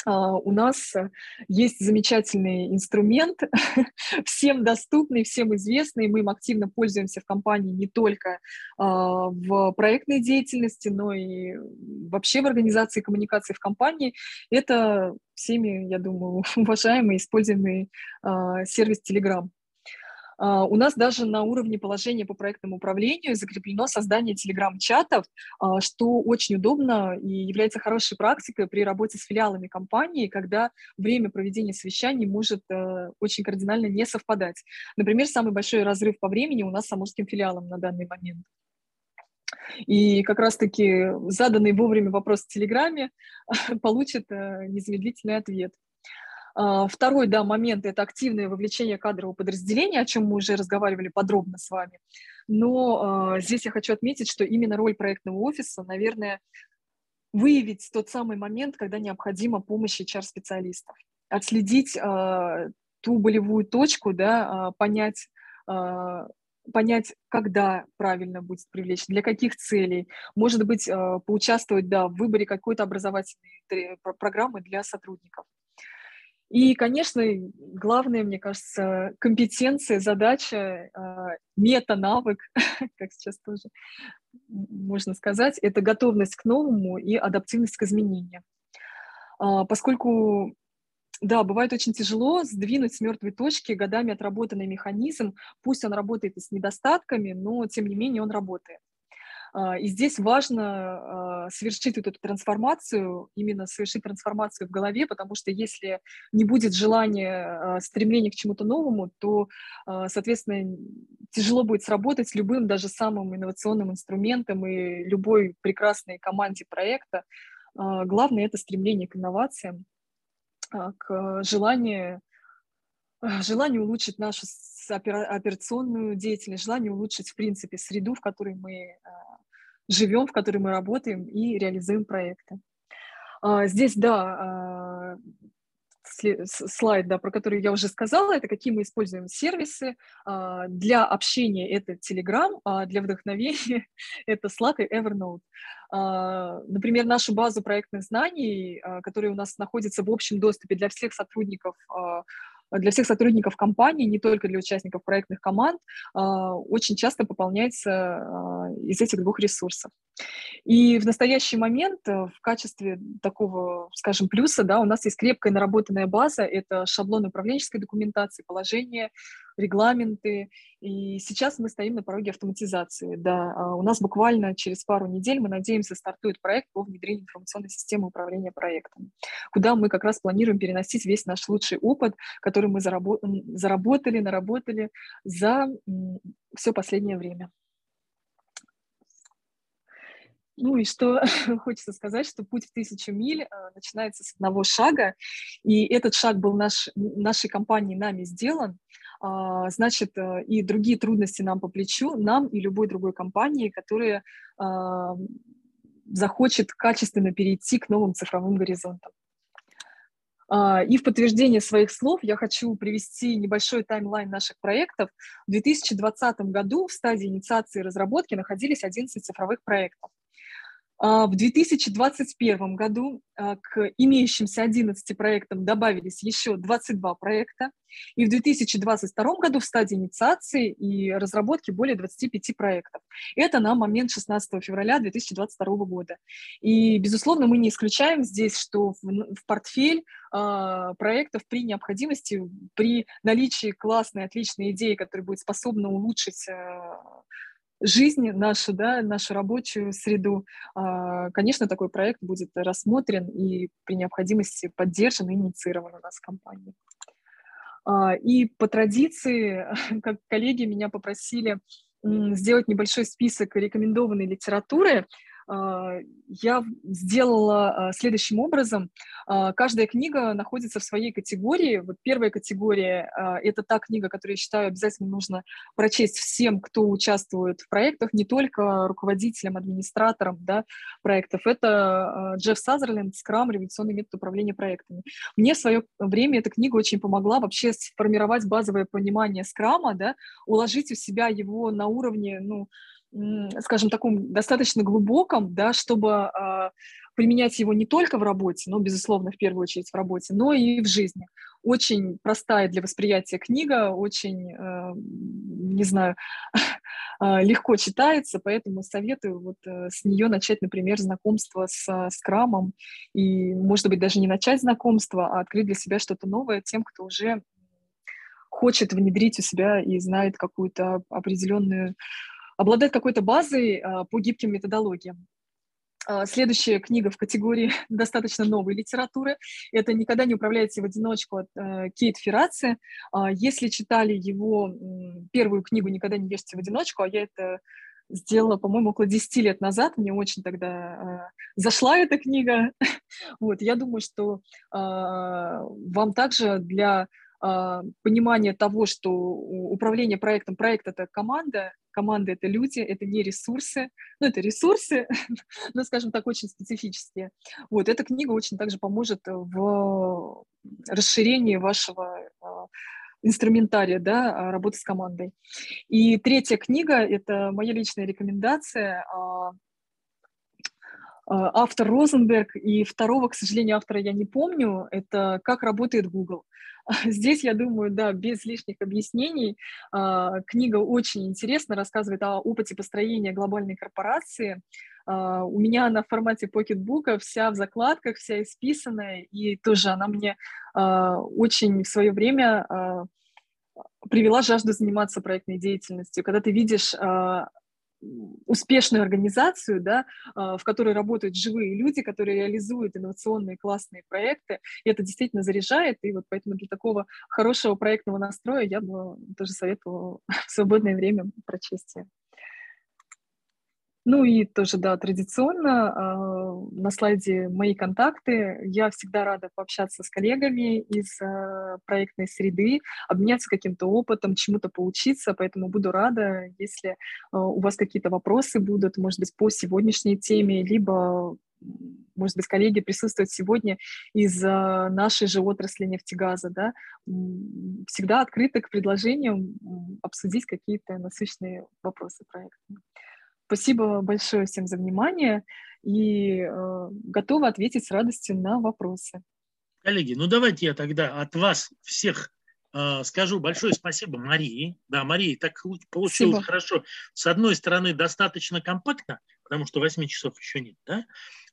А, у нас э, есть замечательный инструмент, всем доступный, всем известный. Мы им активно пользуемся в компании не только а, в проектной деятельности, но и вообще в организации коммуникации в компании. Это всеми, я думаю, уважаемый, используемый а, сервис Telegram. А, у нас даже на уровне положения по проектному управлению закреплено создание телеграм-чатов, а, что очень удобно и является хорошей практикой при работе с филиалами компании, когда время проведения совещаний может э, очень кардинально не совпадать. Например, самый большой разрыв по времени у нас с амурским филиалом на данный момент. И как раз-таки заданный вовремя вопрос в Телеграме получит э, незамедлительный ответ. А, второй, да, момент – это активное вовлечение кадрового подразделения, о чем мы уже разговаривали подробно с вами. Но э, здесь я хочу отметить, что именно роль проектного офиса, наверное, выявить тот самый момент, когда необходима помощь HR-специалистов, отследить э, ту болевую точку, да, понять, понять, когда правильно будет привлечь, для каких целей, может быть, поучаствовать да, в выборе какой-то образовательной программы для сотрудников. И, конечно, главное, мне кажется, компетенция, задача, а, мета-навык, как сейчас тоже можно сказать, это готовность к новому и адаптивность к изменениям. А, поскольку, да, бывает очень тяжело сдвинуть с мертвой точки годами отработанный механизм, пусть он работает и с недостатками, но тем не менее он работает. А, и здесь важно а, совершить вот эту трансформацию, именно совершить трансформацию в голове, потому что если не будет желания, а, стремления к чему-то новому, то, соответственно, тяжело будет сработать с любым, даже самым инновационным инструментом и любой прекрасной команде проекта. Главное – это стремление к инновациям, к желанию желание улучшить нашу операционную деятельность, желание улучшить, в принципе, среду, в которой мы живем, в которой мы работаем и реализуем проекты. А, здесь, да, а, слайд, да, про который я уже сказала, это какие мы используем сервисы. А, для общения это Telegram, а для вдохновения это Slack и Evernote. Например, нашу базу проектных знаний, которая у нас находится в общем доступе для всех сотрудников для всех сотрудников компании, не только для участников проектных команд, а, очень часто пополняется а, из этих двух ресурсов. И в настоящий момент э, в качестве такого, скажем, плюса, да, у нас есть крепкая наработанная база, это шаблон управленческой документации, положение, регламенты. И сейчас мы стоим на пороге автоматизации. Да, а у нас буквально через пару недель, мы надеемся, стартует проект по внедрению информационной системы управления проектом, куда мы как раз планируем переносить весь наш лучший опыт, который мы заработали, наработали за все последнее время. Ну и что хочется сказать, что путь в тысячу миль э, начинается с одного шага, и этот шаг был наш, нашей компанией нами сделан, э, значит, э, и другие трудности нам по плечу, нам и любой другой компании, которая э, захочет качественно перейти к новым цифровым горизонтам. И в подтверждение своих слов я хочу привести небольшой таймлайн наших проектов. В 2020 году в стадии инициации и разработки находились 11 цифровых проектов. А, в 2021 году а, к имеющимся 11 проектам добавились еще 22 проекта, и в 2022 году в стадии инициации и разработки более 25 проектов. Это на момент 16 февраля 2022 года. И, безусловно, мы не исключаем здесь, что в, портфель э, проектов при необходимости, при наличии классной, отличной идеи, которая будет способна улучшить жизни нашу, да, нашу рабочую среду, а, конечно, такой проект будет рассмотрен и при необходимости поддержан и инициирован у нас в компании. А, и по традиции, как коллеги меня попросили сделать небольшой список рекомендованной литературы, я сделала а, следующим образом. А, каждая книга находится в своей категории. Вот первая категория – это та книга, которую я считаю обязательно нужно прочесть всем, кто участвует в проектах, не только руководителям, администраторам да, проектов. Это Джефф Сазерленд «Скрам. Революционный метод управления проектами». Мне в свое время эта книга очень помогла вообще сформировать базовое понимание скрама, да, уложить у себя его на уровне, ну, скажем, таком достаточно глубоком, да, чтобы э, применять его не только в работе, но, безусловно, в первую очередь в работе, но и в жизни. Очень простая для восприятия книга, очень, э, не знаю, э, легко читается, поэтому советую вот э, с нее начать, например, знакомство с скрамом, и, может быть, даже не начать знакомство, а открыть для себя что-то новое тем, кто уже хочет внедрить у себя и знает какую-то определенную обладает какой-то базой а, по гибким методологиям. А, следующая книга в категории достаточно новой литературы. Это «Никогда не управляйте в одиночку» от э, Кейт Ферраци. А, если читали его первую книгу «Никогда не ешьте в одиночку», а я это сделала, по-моему, около 10 лет назад. Мне очень тогда э, зашла эта книга. вот, я думаю, что вам также для понимания того, что управление проектом, проект — это команда, команда — это люди, это не ресурсы, ну, это ресурсы, но, скажем так, очень специфические. Вот, эта книга очень также поможет в расширении вашего а, инструментария, да, а, работы с командой. И третья книга — это моя личная рекомендация а, автор Розенберг, и второго, к сожалению, автора я не помню, это «Как работает Google». Здесь, я думаю, да, без лишних объяснений, а, книга очень интересно рассказывает о опыте построения глобальной корпорации. А, у меня она в формате покетбука, вся в закладках, вся исписанная, и тоже она мне а, очень в свое время привела жажду заниматься проектной деятельностью. Когда ты видишь успешную организацию, да, а, в которой работают живые люди, которые реализуют инновационные классные проекты. И это действительно заряжает. И вот поэтому для такого хорошего проектного настроя я бы тоже советовала в свободное время прочесть ну и тоже, да, традиционно э, на слайде мои контакты. Я всегда рада пообщаться с коллегами из э, проектной среды, обменяться каким-то опытом, чему-то поучиться, поэтому буду рада, если э, у вас какие-то вопросы будут, может быть, по сегодняшней теме, либо может быть, коллеги присутствуют сегодня из нашей же отрасли нефтегаза, да, всегда открыты к предложениям обсудить какие-то насущные вопросы проекта. Спасибо большое всем за внимание и э, готова ответить с радостью на вопросы. Коллеги, ну давайте я тогда от вас всех э, скажу большое спасибо Марии. Да, Мария, так получилось спасибо. хорошо. С одной стороны, достаточно компактно, потому что 8 часов еще нет, да?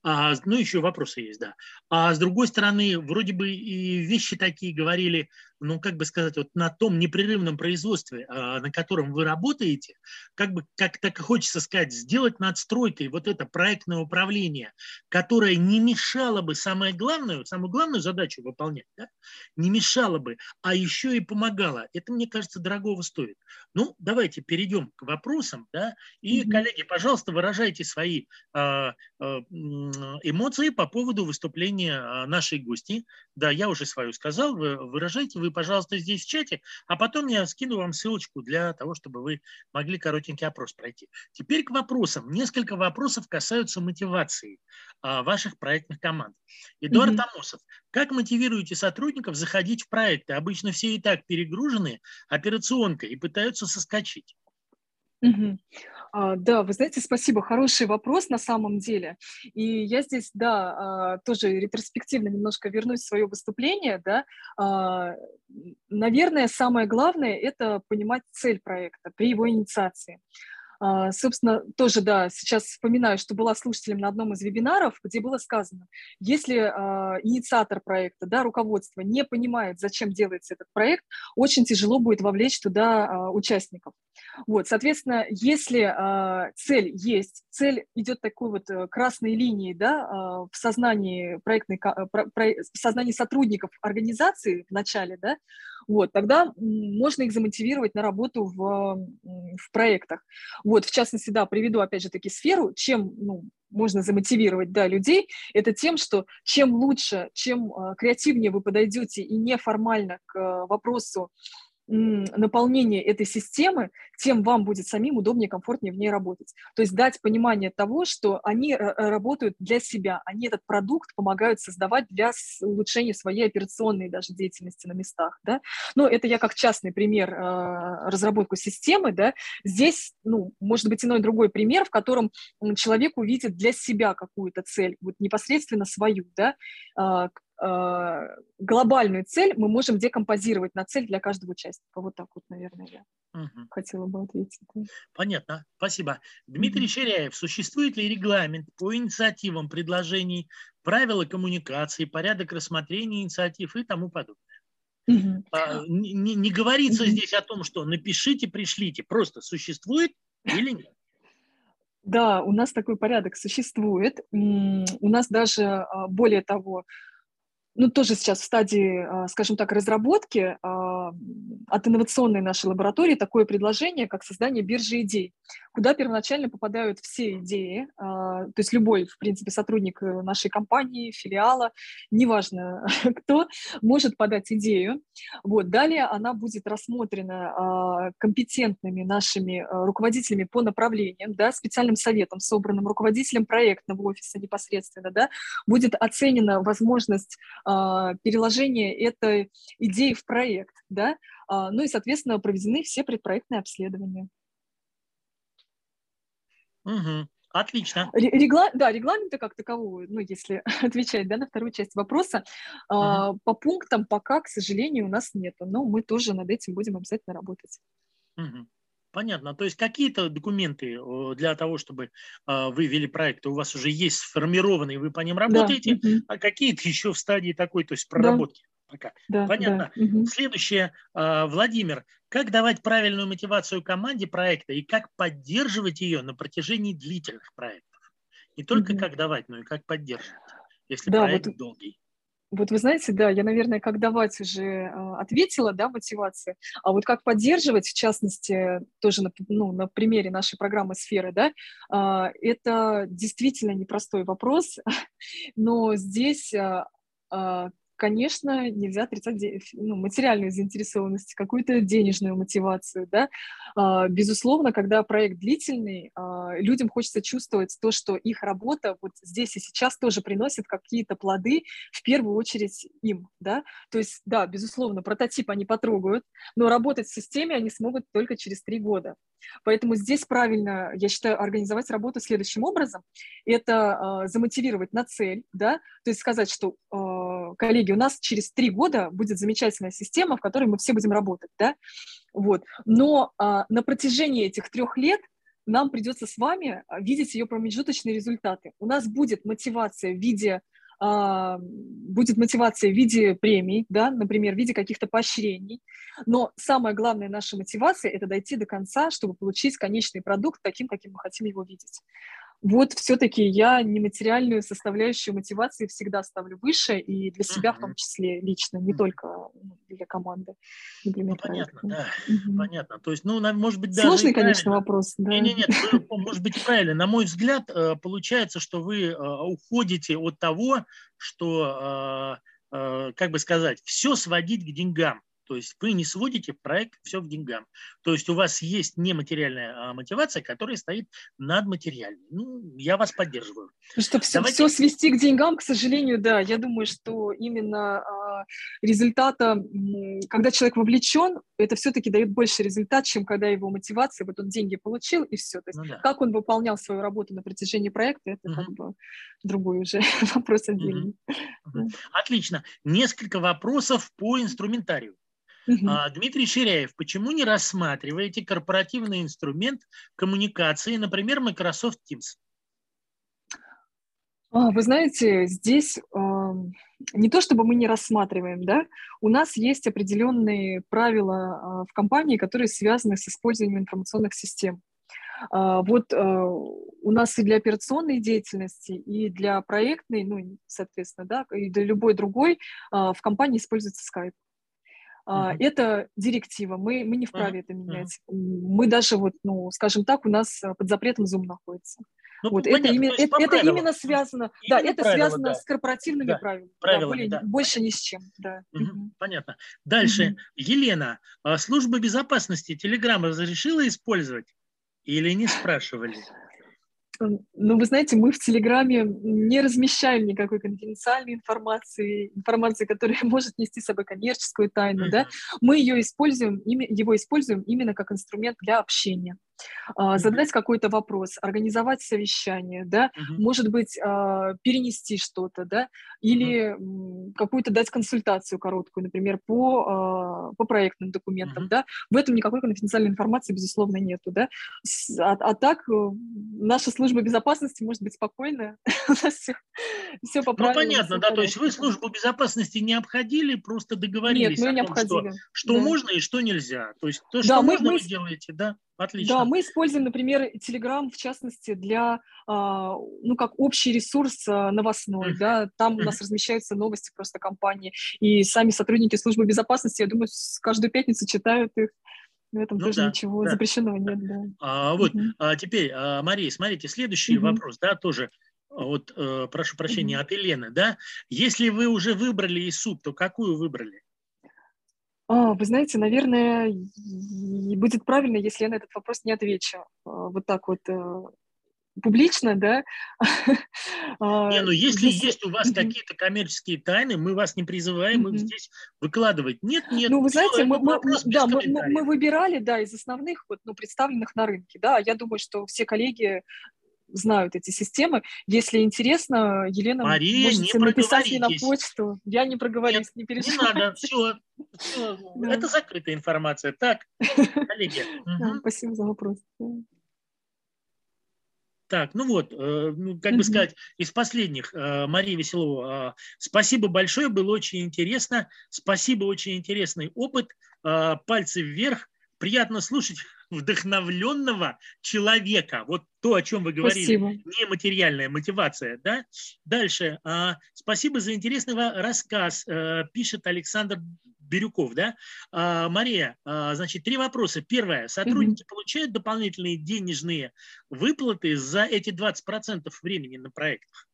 А, ну, еще вопросы есть, да. А с другой стороны, вроде бы и вещи такие говорили, ну, как бы сказать, вот на том непрерывном производстве, а, на котором вы работаете, как бы, как так хочется сказать, сделать надстройкой вот это проектное управление, которое не мешало бы самое главное, самую главную задачу выполнять, да, не мешало бы, а еще и помогало. Это, мне кажется, дорогого стоит. Ну, давайте перейдем к вопросам, да, и, mm-hmm. коллеги, пожалуйста, выражайте свои а, а, эмоции по поводу выступления нашей гости. Да, я уже свою сказал, вы выражайте вы, пожалуйста, здесь в чате, а потом я скину вам ссылочку для того, чтобы вы могли коротенький опрос пройти. Теперь к вопросам. Несколько вопросов касаются мотивации а, ваших проектных команд. Эдуард mm-hmm. Амосов, как мотивируете сотрудников заходить в проекты? Обычно все и так перегружены операционкой и пытаются соскочить. А, да, вы знаете, спасибо, хороший вопрос на самом деле. И я здесь, да, а, тоже ретроспективно немножко вернусь в свое выступление, да. А, наверное, самое главное – это понимать цель проекта при его инициации. А, собственно, тоже, да, сейчас вспоминаю, что была слушателем на одном из вебинаров, где было сказано, если а, инициатор проекта, да, руководство не понимает, зачем делается этот проект, очень тяжело будет вовлечь туда а, участников. Вот, соответственно, если цель есть, цель идет такой вот э, красной линией, да, в сознании проектной, в сознании сотрудников организации в начале, да, вот, тогда можно их замотивировать на работу в, в проектах. Вот, в частности, да, приведу опять же таки сферу, чем ну, можно замотивировать да, людей, это тем, что чем лучше, чем э, креативнее вы подойдете и неформально к э, вопросу наполнение этой системы, тем вам будет самим удобнее, комфортнее в ней работать. То есть дать понимание того, что они э, э, работают для себя, они этот продукт помогают создавать для улучшения своей операционной даже деятельности на местах. Да? Но это я как частный пример э, разработку системы. Да? Здесь ну, может быть иной другой пример, в котором человек увидит для себя какую-то цель, вот непосредственно свою, да? А, глобальную цель мы можем декомпозировать на цель для каждого участника. Вот так вот, наверное, я угу. хотела бы ответить. Понятно, спасибо. Дмитрий. Ширяев, существует ли регламент по инициативам предложений, правила коммуникации, порядок рассмотрения инициатив и тому подобное? Угу. А, не, не говорится угу. здесь о том, что напишите, пришлите, просто существует или нет? Да, у нас такой порядок существует. У нас даже, а, более того, ну, тоже сейчас в стадии, а, скажем так, разработки а, от инновационной нашей лаборатории такое предложение, как создание биржи идей, куда первоначально попадают все идеи, а, то есть любой, в принципе, сотрудник э, нашей компании, филиала, неважно кто, может подать идею. Вот. Далее она будет рассмотрена компетентными нашими руководителями по направлениям, да, специальным советом, собранным руководителем проектного офиса непосредственно, да, будет оценена возможность переложение этой идеи в проект, да, а, ну и, соответственно, проведены все предпроектные обследования. Угу. Отлично. Регла... Да, регламента как такового, ну, если отвечать да, на вторую часть вопроса, угу. по пунктам пока, к сожалению, у нас нету, но мы тоже над этим будем обязательно работать. Угу. Понятно. То есть какие-то документы для того, чтобы а, вы вели проекты, у вас уже есть сформированные, вы по ним работаете, да. а какие-то еще в стадии такой, то есть проработки. Да. Пока. Да, Понятно. Да. Угу. Следующее, а, Владимир, как давать правильную мотивацию команде проекта и как поддерживать ее на протяжении длительных проектов? Не только угу. как давать, но и как поддерживать, если да, проект вот... долгий. Вот вы знаете, да, я, наверное, как давать уже э, ответила, да, мотивация, а вот как поддерживать, в частности, тоже на, ну, на примере нашей программы «Сферы», да, э, это действительно непростой вопрос, но здесь э, конечно, нельзя отрицать ну, материальную заинтересованность, какую-то денежную мотивацию. Да? А, безусловно, когда проект длительный, а, людям хочется чувствовать то, что их работа вот здесь и сейчас тоже приносит какие-то плоды, в первую очередь им. Да? То есть, да, безусловно, прототип они потрогают, но работать в системе они смогут только через три года. Поэтому здесь правильно, я считаю, организовать работу следующим образом. Это э, замотивировать на цель, да, то есть сказать, что, коллеги, у нас через три года будет замечательная система, в которой мы все будем работать, да, вот. Но э, на протяжении этих трех лет нам придется с вами видеть ее промежуточные результаты. У нас будет мотивация в виде а, будет мотивация в виде премий, да, например, в виде каких-то поощрений. Но самая главная наша мотивация – это дойти до конца, чтобы получить конечный продукт таким, каким мы хотим его видеть вот все-таки я нематериальную составляющую мотивации всегда ставлю выше, и для себя uh-huh. в том числе лично, не uh-huh. только ну, для команды. Например, ну, понятно, да, uh-huh. понятно. То есть, ну, может быть, даже... Сложный, конечно, вопрос, да. Нет, нет, может быть, правильно. На мой взгляд, э, получается, что вы э, уходите от того, что, э, как бы сказать, все сводить к деньгам. То есть вы не сводите проект все в деньгам. То есть у вас есть нематериальная а, мотивация, которая стоит над материальной. Ну, я вас поддерживаю. Чтобы все, Давайте... все свести к деньгам, к сожалению, да. Я думаю, что именно а, результата, когда человек вовлечен, это все-таки дает больше результат, чем когда его мотивация, вот он деньги получил и все. То есть ну, да. как он выполнял свою работу на протяжении проекта, это угу. как бы другой уже вопрос отдельный. Угу. Отлично. Несколько вопросов по инструментарию. Угу. Дмитрий Ширяев, почему не рассматриваете корпоративный инструмент коммуникации, например, Microsoft Teams? А, вы знаете, здесь э, не то чтобы мы не рассматриваем, да, у нас есть определенные правила э, в компании, которые связаны с использованием информационных систем. Э, вот у нас и для операционной деятельности, и для проектной, ну, соответственно, да, и для любой другой в компании используется Skype. Uh-huh. Это директива, мы, мы не вправе uh-huh. это менять. Uh-huh. Мы даже, вот, ну, скажем так, у нас под запретом Zoom находится. Ну, вот понятно, это, именно, это, это именно связано, именно да, это связано да. с корпоративными да, правилами, правилами да, более, да. больше ни с чем, да. Угу, понятно. Дальше, угу. Елена, а служба безопасности Телеграм разрешила использовать или не спрашивали? Ну, вы знаете, мы в Телеграме не размещаем никакой конфиденциальной информации, информации, которая может нести с собой коммерческую тайну, mm-hmm. да. Мы ее используем, его используем именно как инструмент для общения. Uh, задать какой-то вопрос, организовать совещание, да, uh-huh. может быть, uh, перенести что-то, да, или uh-huh. какую-то дать консультацию короткую, например, по, uh, по проектным документам, uh-huh. да. В этом никакой конфиденциальной информации, безусловно, нету, да. А, а так э, наша служба безопасности может быть спокойна, все, все по Ну, понятно, да, то есть вы службу безопасности не обходили, просто договорились Нет, мы не том, обходили. что, что да. можно и что нельзя. То есть то, что да, можно, мы, вы делаете, да? Отлично. Да, мы используем, например, Telegram, в частности, для, а, ну, как общий ресурс а, новостной, mm-hmm. да, там у нас размещаются новости просто компании, и сами сотрудники службы безопасности, я думаю, каждую пятницу читают их, в этом ну, тоже да, ничего да. запрещенного нет, да. А, вот, mm-hmm. а, теперь, а, Мария, смотрите, следующий mm-hmm. вопрос, да, тоже, вот, э, прошу прощения, mm-hmm. от Елены, да, если вы уже выбрали ИСУП, то какую выбрали? А, вы знаете, наверное, будет правильно, если я на этот вопрос не отвечу а, вот так вот э, публично, да. А, не, ну если здесь... есть у вас какие-то коммерческие тайны, мы вас не призываем их здесь выкладывать. Нет, нет. Ну, вы знаете, мы, мы, да, мы, мы выбирали, да, из основных, вот, ну, представленных на рынке, да. Я думаю, что все коллеги знают эти системы. Если интересно, Елена, Мария, можете написать мне на почту. Я не проговорюсь, Нет, не переживайте. Не надо, все. все. Да. Это закрытая информация. Так, коллеги. Угу. Спасибо за вопрос. Так, ну вот, э, ну, как бы сказать, из последних, э, Мария Веселова, э, спасибо большое, было очень интересно, спасибо, очень интересный опыт, пальцы вверх, приятно слушать вдохновленного человека. Вот то, о чем вы говорили, спасибо. нематериальная мотивация. Да? Дальше. А, спасибо за интересный рассказ, а, пишет Александр Бирюков. Да? А, Мария, а, значит, три вопроса. Первое. Сотрудники угу. получают дополнительные денежные выплаты за эти 20% времени на проектах?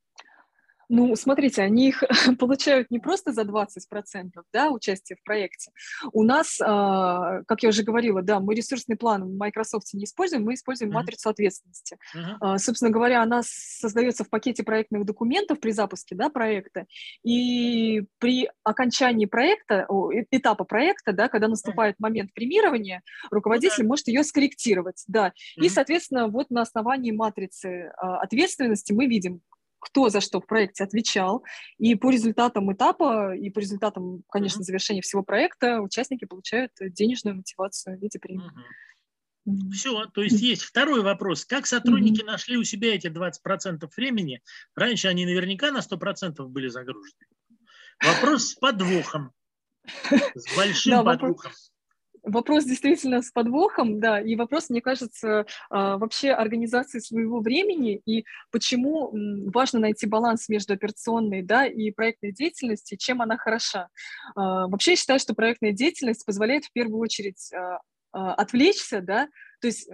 Ну, смотрите, они их получают не просто за 20% да, участия в проекте. У нас, а, как я уже говорила, да, мы ресурсный план в Microsoft не используем, мы используем матрицу ответственности. Uh-huh. Собственно говоря, она создается в пакете проектных документов при запуске да, проекта, и при окончании проекта, этапа проекта, да, когда наступает момент премирования, руководитель uh-huh. может ее скорректировать. Да. И, соответственно, вот на основании матрицы а, ответственности мы видим, кто за что в проекте отвечал. И по результатам этапа, и по результатам, конечно, завершения всего проекта участники получают денежную мотивацию в виде премии. Все, то есть есть второй вопрос. Как сотрудники mm-hmm. нашли у себя эти 20% времени? Раньше они наверняка на 100% были загружены. Вопрос с подвохом. С большим подвохом. Вопрос действительно с подвохом, да, и вопрос, мне кажется, а, вообще организации своего времени и почему важно найти баланс между операционной, да, и проектной деятельностью, чем она хороша. А, вообще я считаю, что проектная деятельность позволяет в первую очередь а, отвлечься, да, то есть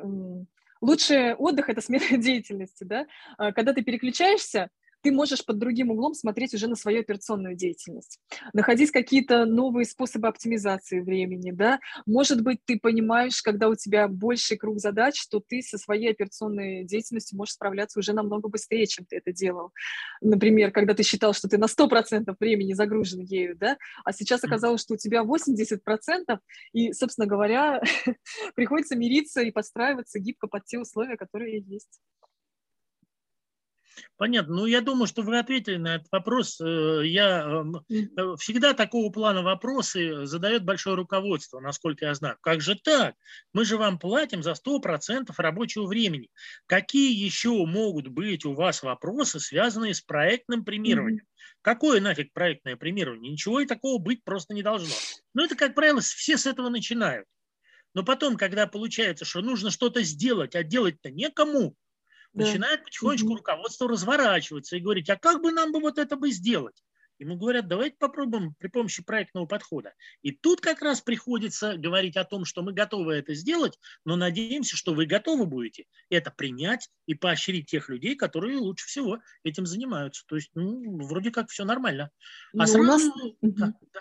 лучший отдых – это смена деятельности, да, когда ты переключаешься, ты можешь под другим углом смотреть уже на свою операционную деятельность, находить какие-то новые способы оптимизации времени, да, может быть, ты понимаешь, когда у тебя больший круг задач, что ты со своей операционной деятельностью можешь справляться уже намного быстрее, чем ты это делал. Например, когда ты считал, что ты на 100% времени загружен ею, да, а сейчас оказалось, что у тебя 80%, и, собственно говоря, приходится мириться и подстраиваться гибко под те условия, которые есть. Понятно. Ну, я думаю, что вы ответили на этот вопрос. Э, я эм, э, всегда такого плана вопросы задает большое руководство, насколько я знаю. Как же так? Мы же вам платим за 100% рабочего времени. Какие еще могут быть у вас вопросы, связанные с проектным премированием? Какое нафиг проектное премирование? Ничего и такого быть просто не должно. Но это, как правило, все с этого начинают. Но потом, когда получается, что нужно что-то сделать, а делать-то некому, да. начинает потихонечку угу. руководство разворачиваться и говорить, а как бы нам бы вот это бы сделать? Ему говорят, давайте попробуем при помощи проектного подхода. И тут как раз приходится говорить о том, что мы готовы это сделать, но надеемся, что вы готовы будете это принять и поощрить тех людей, которые лучше всего этим занимаются. То есть, ну, вроде как все нормально. А ну, сразу... у нас... Да, да.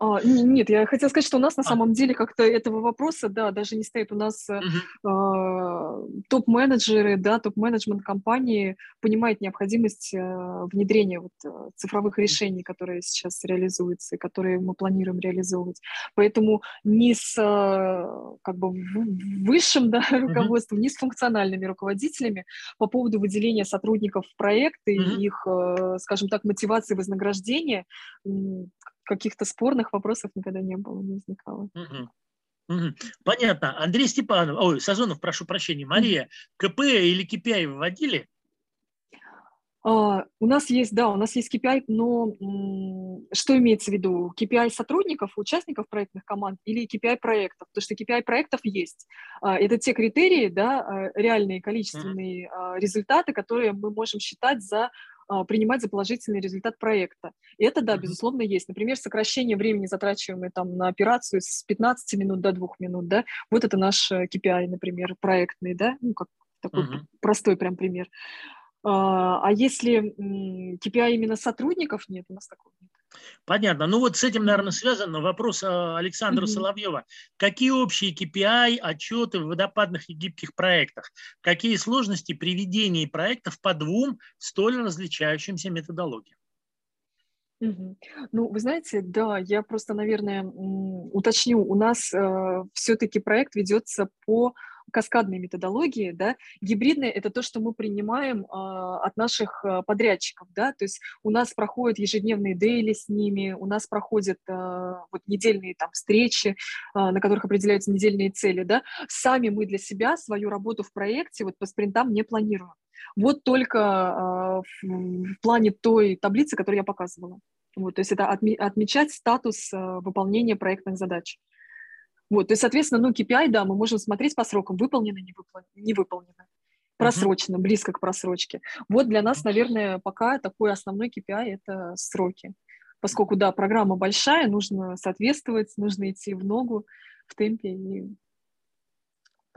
А, нет, я хотела сказать, что у нас на а. самом деле как-то этого вопроса, да, даже не стоит. У нас угу. э, топ-менеджеры, да, топ-менеджмент компании понимает необходимость э, внедрения вот, э, цифровых решений, которые сейчас реализуются и которые мы планируем реализовывать. Поэтому ни с э, как бы высшим да, руководством, угу. ни с функциональными руководителями по поводу выделения сотрудников в проекты угу. их, э, скажем так, мотивации вознаграждения каких-то спорных вопросов никогда не было, не возникало. Понятно. Андрей Степанов, ой, Сазонов, прошу прощения, Мария, КП или KPI выводили? Uh, у нас есть, да, у нас есть KPI, но м, что имеется в виду? KPI сотрудников, участников проектных команд или KPI проектов? Потому что KPI проектов есть. Uh, это те критерии, да, uh, реальные количественные mm-hmm. результаты, которые мы можем считать за а, принимать за положительный результат проекта. И это, да, безусловно, есть. Например, сокращение времени, затрачиваемое там на операцию с 15 минут до 2 минут, да, вот это наш KPI, э, например, проектный, да, ну, как такой uh-huh. простой прям пример. А, а если KPI именно сотрудников нет, у нас такого нет. Понятно. Ну вот с этим, наверное, связан вопрос а, Александра mm-hmm. Соловьева. Какие общие KPI, отчеты в водопадных и гибких проектах? Какие сложности при ведении проектов по двум столь различающимся методологиям? Угу. Ну, вы знаете, да, я просто, наверное, уточню. У нас э, все-таки проект ведется по каскадной методологии, да, гибридная – это то, что мы принимаем а, от наших а, подрядчиков, да, то есть у нас проходят ежедневные дейли с ними, у нас проходят а, вот недельные там встречи, а, на которых определяются недельные цели, да, сами мы для себя свою работу в проекте вот по спринтам не планируем. Вот только а, в, в плане той таблицы, которую я показывала. Вот, то есть это отме- отмечать статус а, выполнения проектных задач. Вот, то есть, соответственно, ну, KPI, да, мы можем смотреть по срокам, выполнено, не выполнено, не выполнено просрочено, uh-huh. близко к просрочке. Вот для нас, наверное, пока такой основной KPI – это сроки. Поскольку, да, программа большая, нужно соответствовать, нужно идти в ногу, в темпе и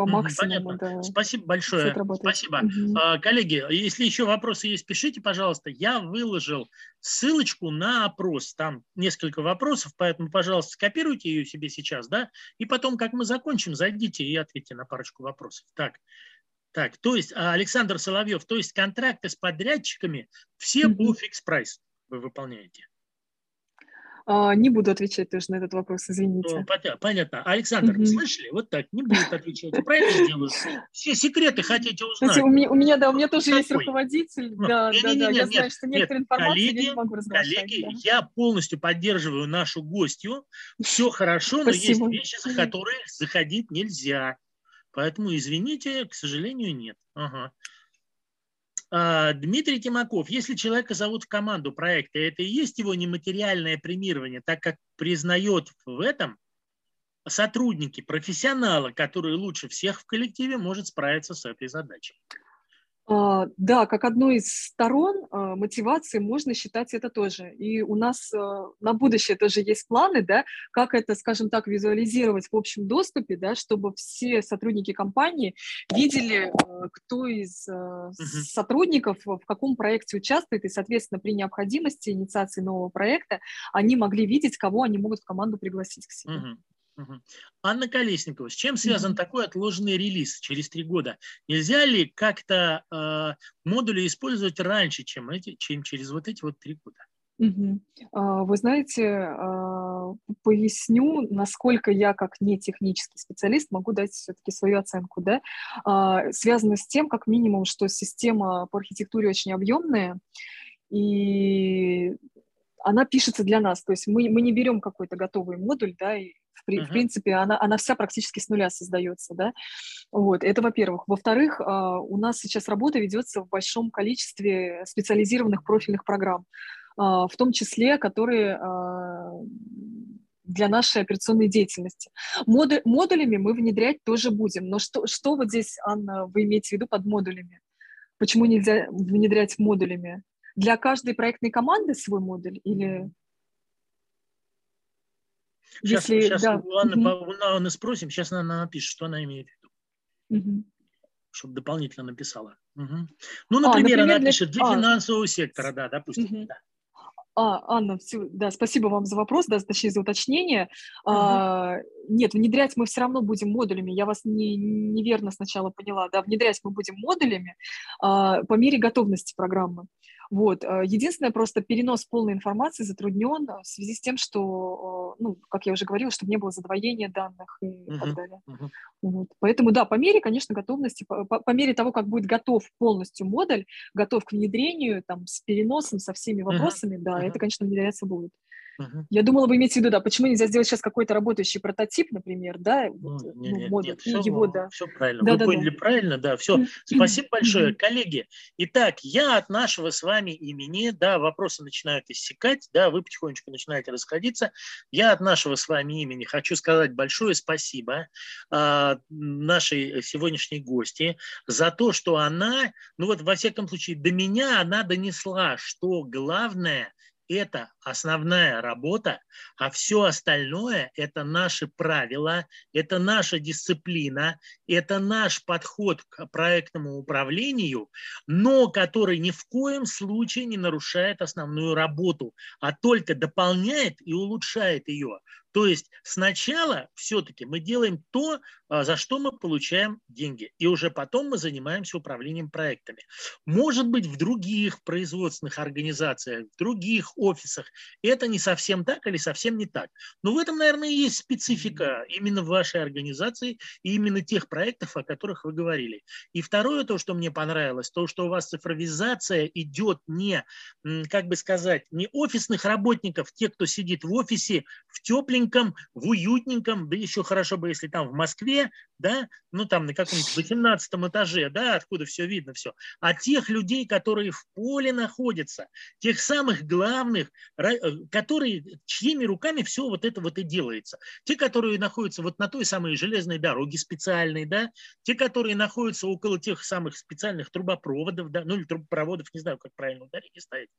по максимуму. Да, Спасибо большое. Спасибо. Угу. Коллеги, если еще вопросы есть, пишите, пожалуйста. Я выложил ссылочку на опрос. Там несколько вопросов, поэтому, пожалуйста, скопируйте ее себе сейчас, да, и потом, как мы закончим, зайдите и ответьте на парочку вопросов. Так, так, то есть, а, Александр Соловьев, то есть контракты с подрядчиками все mm по фикс прайс вы выполняете? А, не буду отвечать тоже на этот вопрос, извините. Ну, понятно. Александр, угу. слышали? Вот так, не будет отвечать. Правильно сделаю. Все секреты хотите узнать. у, меня, у меня, да, у меня тоже Какой? есть руководитель. Ну, да, не, да, не, да. Не, я нет, знаю, что некоторые информации коллеги, я не могу Коллеги, да. я полностью поддерживаю нашу гостью. Все хорошо, но есть вещи, за которые заходить нельзя. Поэтому, извините, к сожалению, нет. Ага. А, Дмитрий Тимаков, если человека зовут в команду проекта, это и есть его нематериальное премирование, так как признает в этом сотрудники, профессионалы, которые лучше всех в коллективе может справиться с этой задачей. А, да, как одной из сторон а, мотивации можно считать это тоже. И у нас а, на будущее тоже есть планы, да, как это, скажем так, визуализировать в общем доступе, да, чтобы все сотрудники компании видели, кто из сотрудников в каком проекте участвует, и, соответственно, при необходимости инициации нового проекта они могли видеть, кого они могут в команду пригласить к себе. Угу. Анна Колесникова, с чем связан такой отложенный релиз через три года? Нельзя ли как-то э, модули использовать раньше, чем, эти, чем через вот эти вот три года? Угу. Вы знаете, а, поясню, насколько я как не технический специалист могу дать все-таки свою оценку. Да? А, связано с тем, как минимум, что система по архитектуре очень объемная, и она пишется для нас. То есть мы, мы не берем какой-то готовый модуль, да, и в, uh-huh. в принципе, она, она вся практически с нуля создается, да. Вот, это во-первых. Во-вторых, а, у нас сейчас работа ведется в большом количестве специализированных профильных программ, а, в том числе, которые а, для нашей операционной деятельности. Моду, модулями мы внедрять тоже будем, но что, что вот здесь, Анна, вы имеете в виду под модулями? Почему нельзя внедрять модулями? Для каждой проектной команды свой модуль или... Сейчас, Если, сейчас да. у, Анны, угу. у Анны спросим, сейчас она напишет, что она имеет в виду. Угу. Чтобы дополнительно написала. Угу. Ну, например, а, например она для... пишет для а. финансового сектора, да, допустим. Угу. Да. А, Анна, все, да, спасибо вам за вопрос, да, точнее за уточнение. Uh-huh. А, нет, внедрять мы все равно будем модулями. Я вас не, неверно сначала поняла. Да, внедрять мы будем модулями а, по мере готовности программы. Вот. Э, единственное, просто перенос полной информации затруднен в связи с тем, что, ну, как я уже говорила, чтобы не было задвоения данных и uh-huh, так далее. Uh-huh. Вот. Поэтому, да, по мере, конечно, готовности, по, по мере того, как будет готов полностью модуль, готов к внедрению, там, с переносом, со всеми вопросами, uh-huh, да, uh-huh. это, конечно, внедряться будет. Угу. Я думала, вы имеете в виду, да, почему нельзя сделать сейчас какой-то работающий прототип, например, да, ну, вот, нет, ну, модуль, нет, все, его, да. Все правильно, да, вы да, поняли да. правильно, да, все. Спасибо большое, коллеги. Итак, я от нашего с вами имени, да, вопросы начинают иссякать, да, вы потихонечку начинаете расходиться. Я от нашего с вами имени хочу сказать большое спасибо э, нашей сегодняшней гости за то, что она, ну вот во всяком случае, до меня она донесла, что главное – это основная работа, а все остальное – это наши правила, это наша дисциплина, это наш подход к проектному управлению, но который ни в коем случае не нарушает основную работу, а только дополняет и улучшает ее. То есть сначала все-таки мы делаем то, а, за что мы получаем деньги, и уже потом мы занимаемся управлением проектами. Может быть, в других производственных организациях, в других офисах это не совсем так или совсем не так. Но в этом, наверное, и есть специфика именно вашей организации и именно тех проектов, о которых вы говорили. И второе, то, что мне понравилось, то, что у вас цифровизация идет не, как бы сказать, не офисных работников, те, кто сидит в офисе, в тепленьком тепленьком, в уютненьком, да еще хорошо бы, если там в Москве, да, ну там на каком-нибудь 18 этаже, да, откуда все видно, все, а тех людей, которые в поле находятся, тех самых главных, э, которые, чьими руками все вот это вот и делается. Те, которые находятся вот на той самой железной дороге специальной, да, те, которые находятся около тех самых специальных трубопроводов, да, ну или трубопроводов, не знаю, как правильно ударение ставить.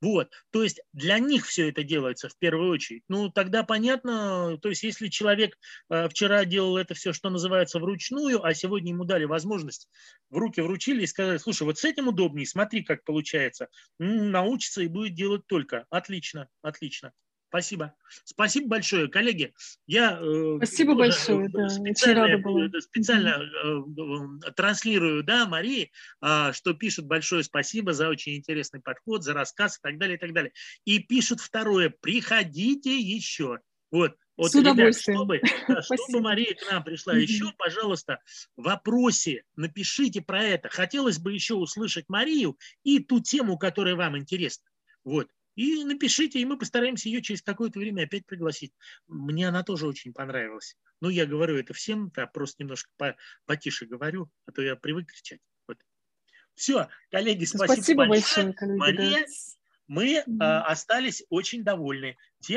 Вот, то есть для них все это делается в первую очередь. Ну, тогда понятно, понятно. То есть, если человек э, вчера делал это все, что называется, вручную, а сегодня ему дали возможность, в руки вручили и сказали, слушай, вот с этим удобнее, смотри, как получается. Научится и будет делать только. Отлично, отлично. Спасибо. Спасибо большое, коллеги. Я э, Спасибо большое, да, специально, очень была. специально mm-hmm. транслирую, да, Марии, а, что пишут большое спасибо за очень интересный подход, за рассказ и так далее, и так далее. И пишут второе, приходите еще. Вот, вот, С ребят, чтобы, чтобы Мария к нам пришла еще, пожалуйста, в вопросе напишите про это. Хотелось бы еще услышать Марию и ту тему, которая вам интересна. Вот. И напишите, и мы постараемся ее через какое-то время опять пригласить. Мне она тоже очень понравилась. Ну, я говорю это всем, да, просто немножко по, потише говорю, а то я привык кричать. Вот. Все, коллеги, спасибо, спасибо большое. большое коллеги, Мария, да. мы а, остались очень довольны тем,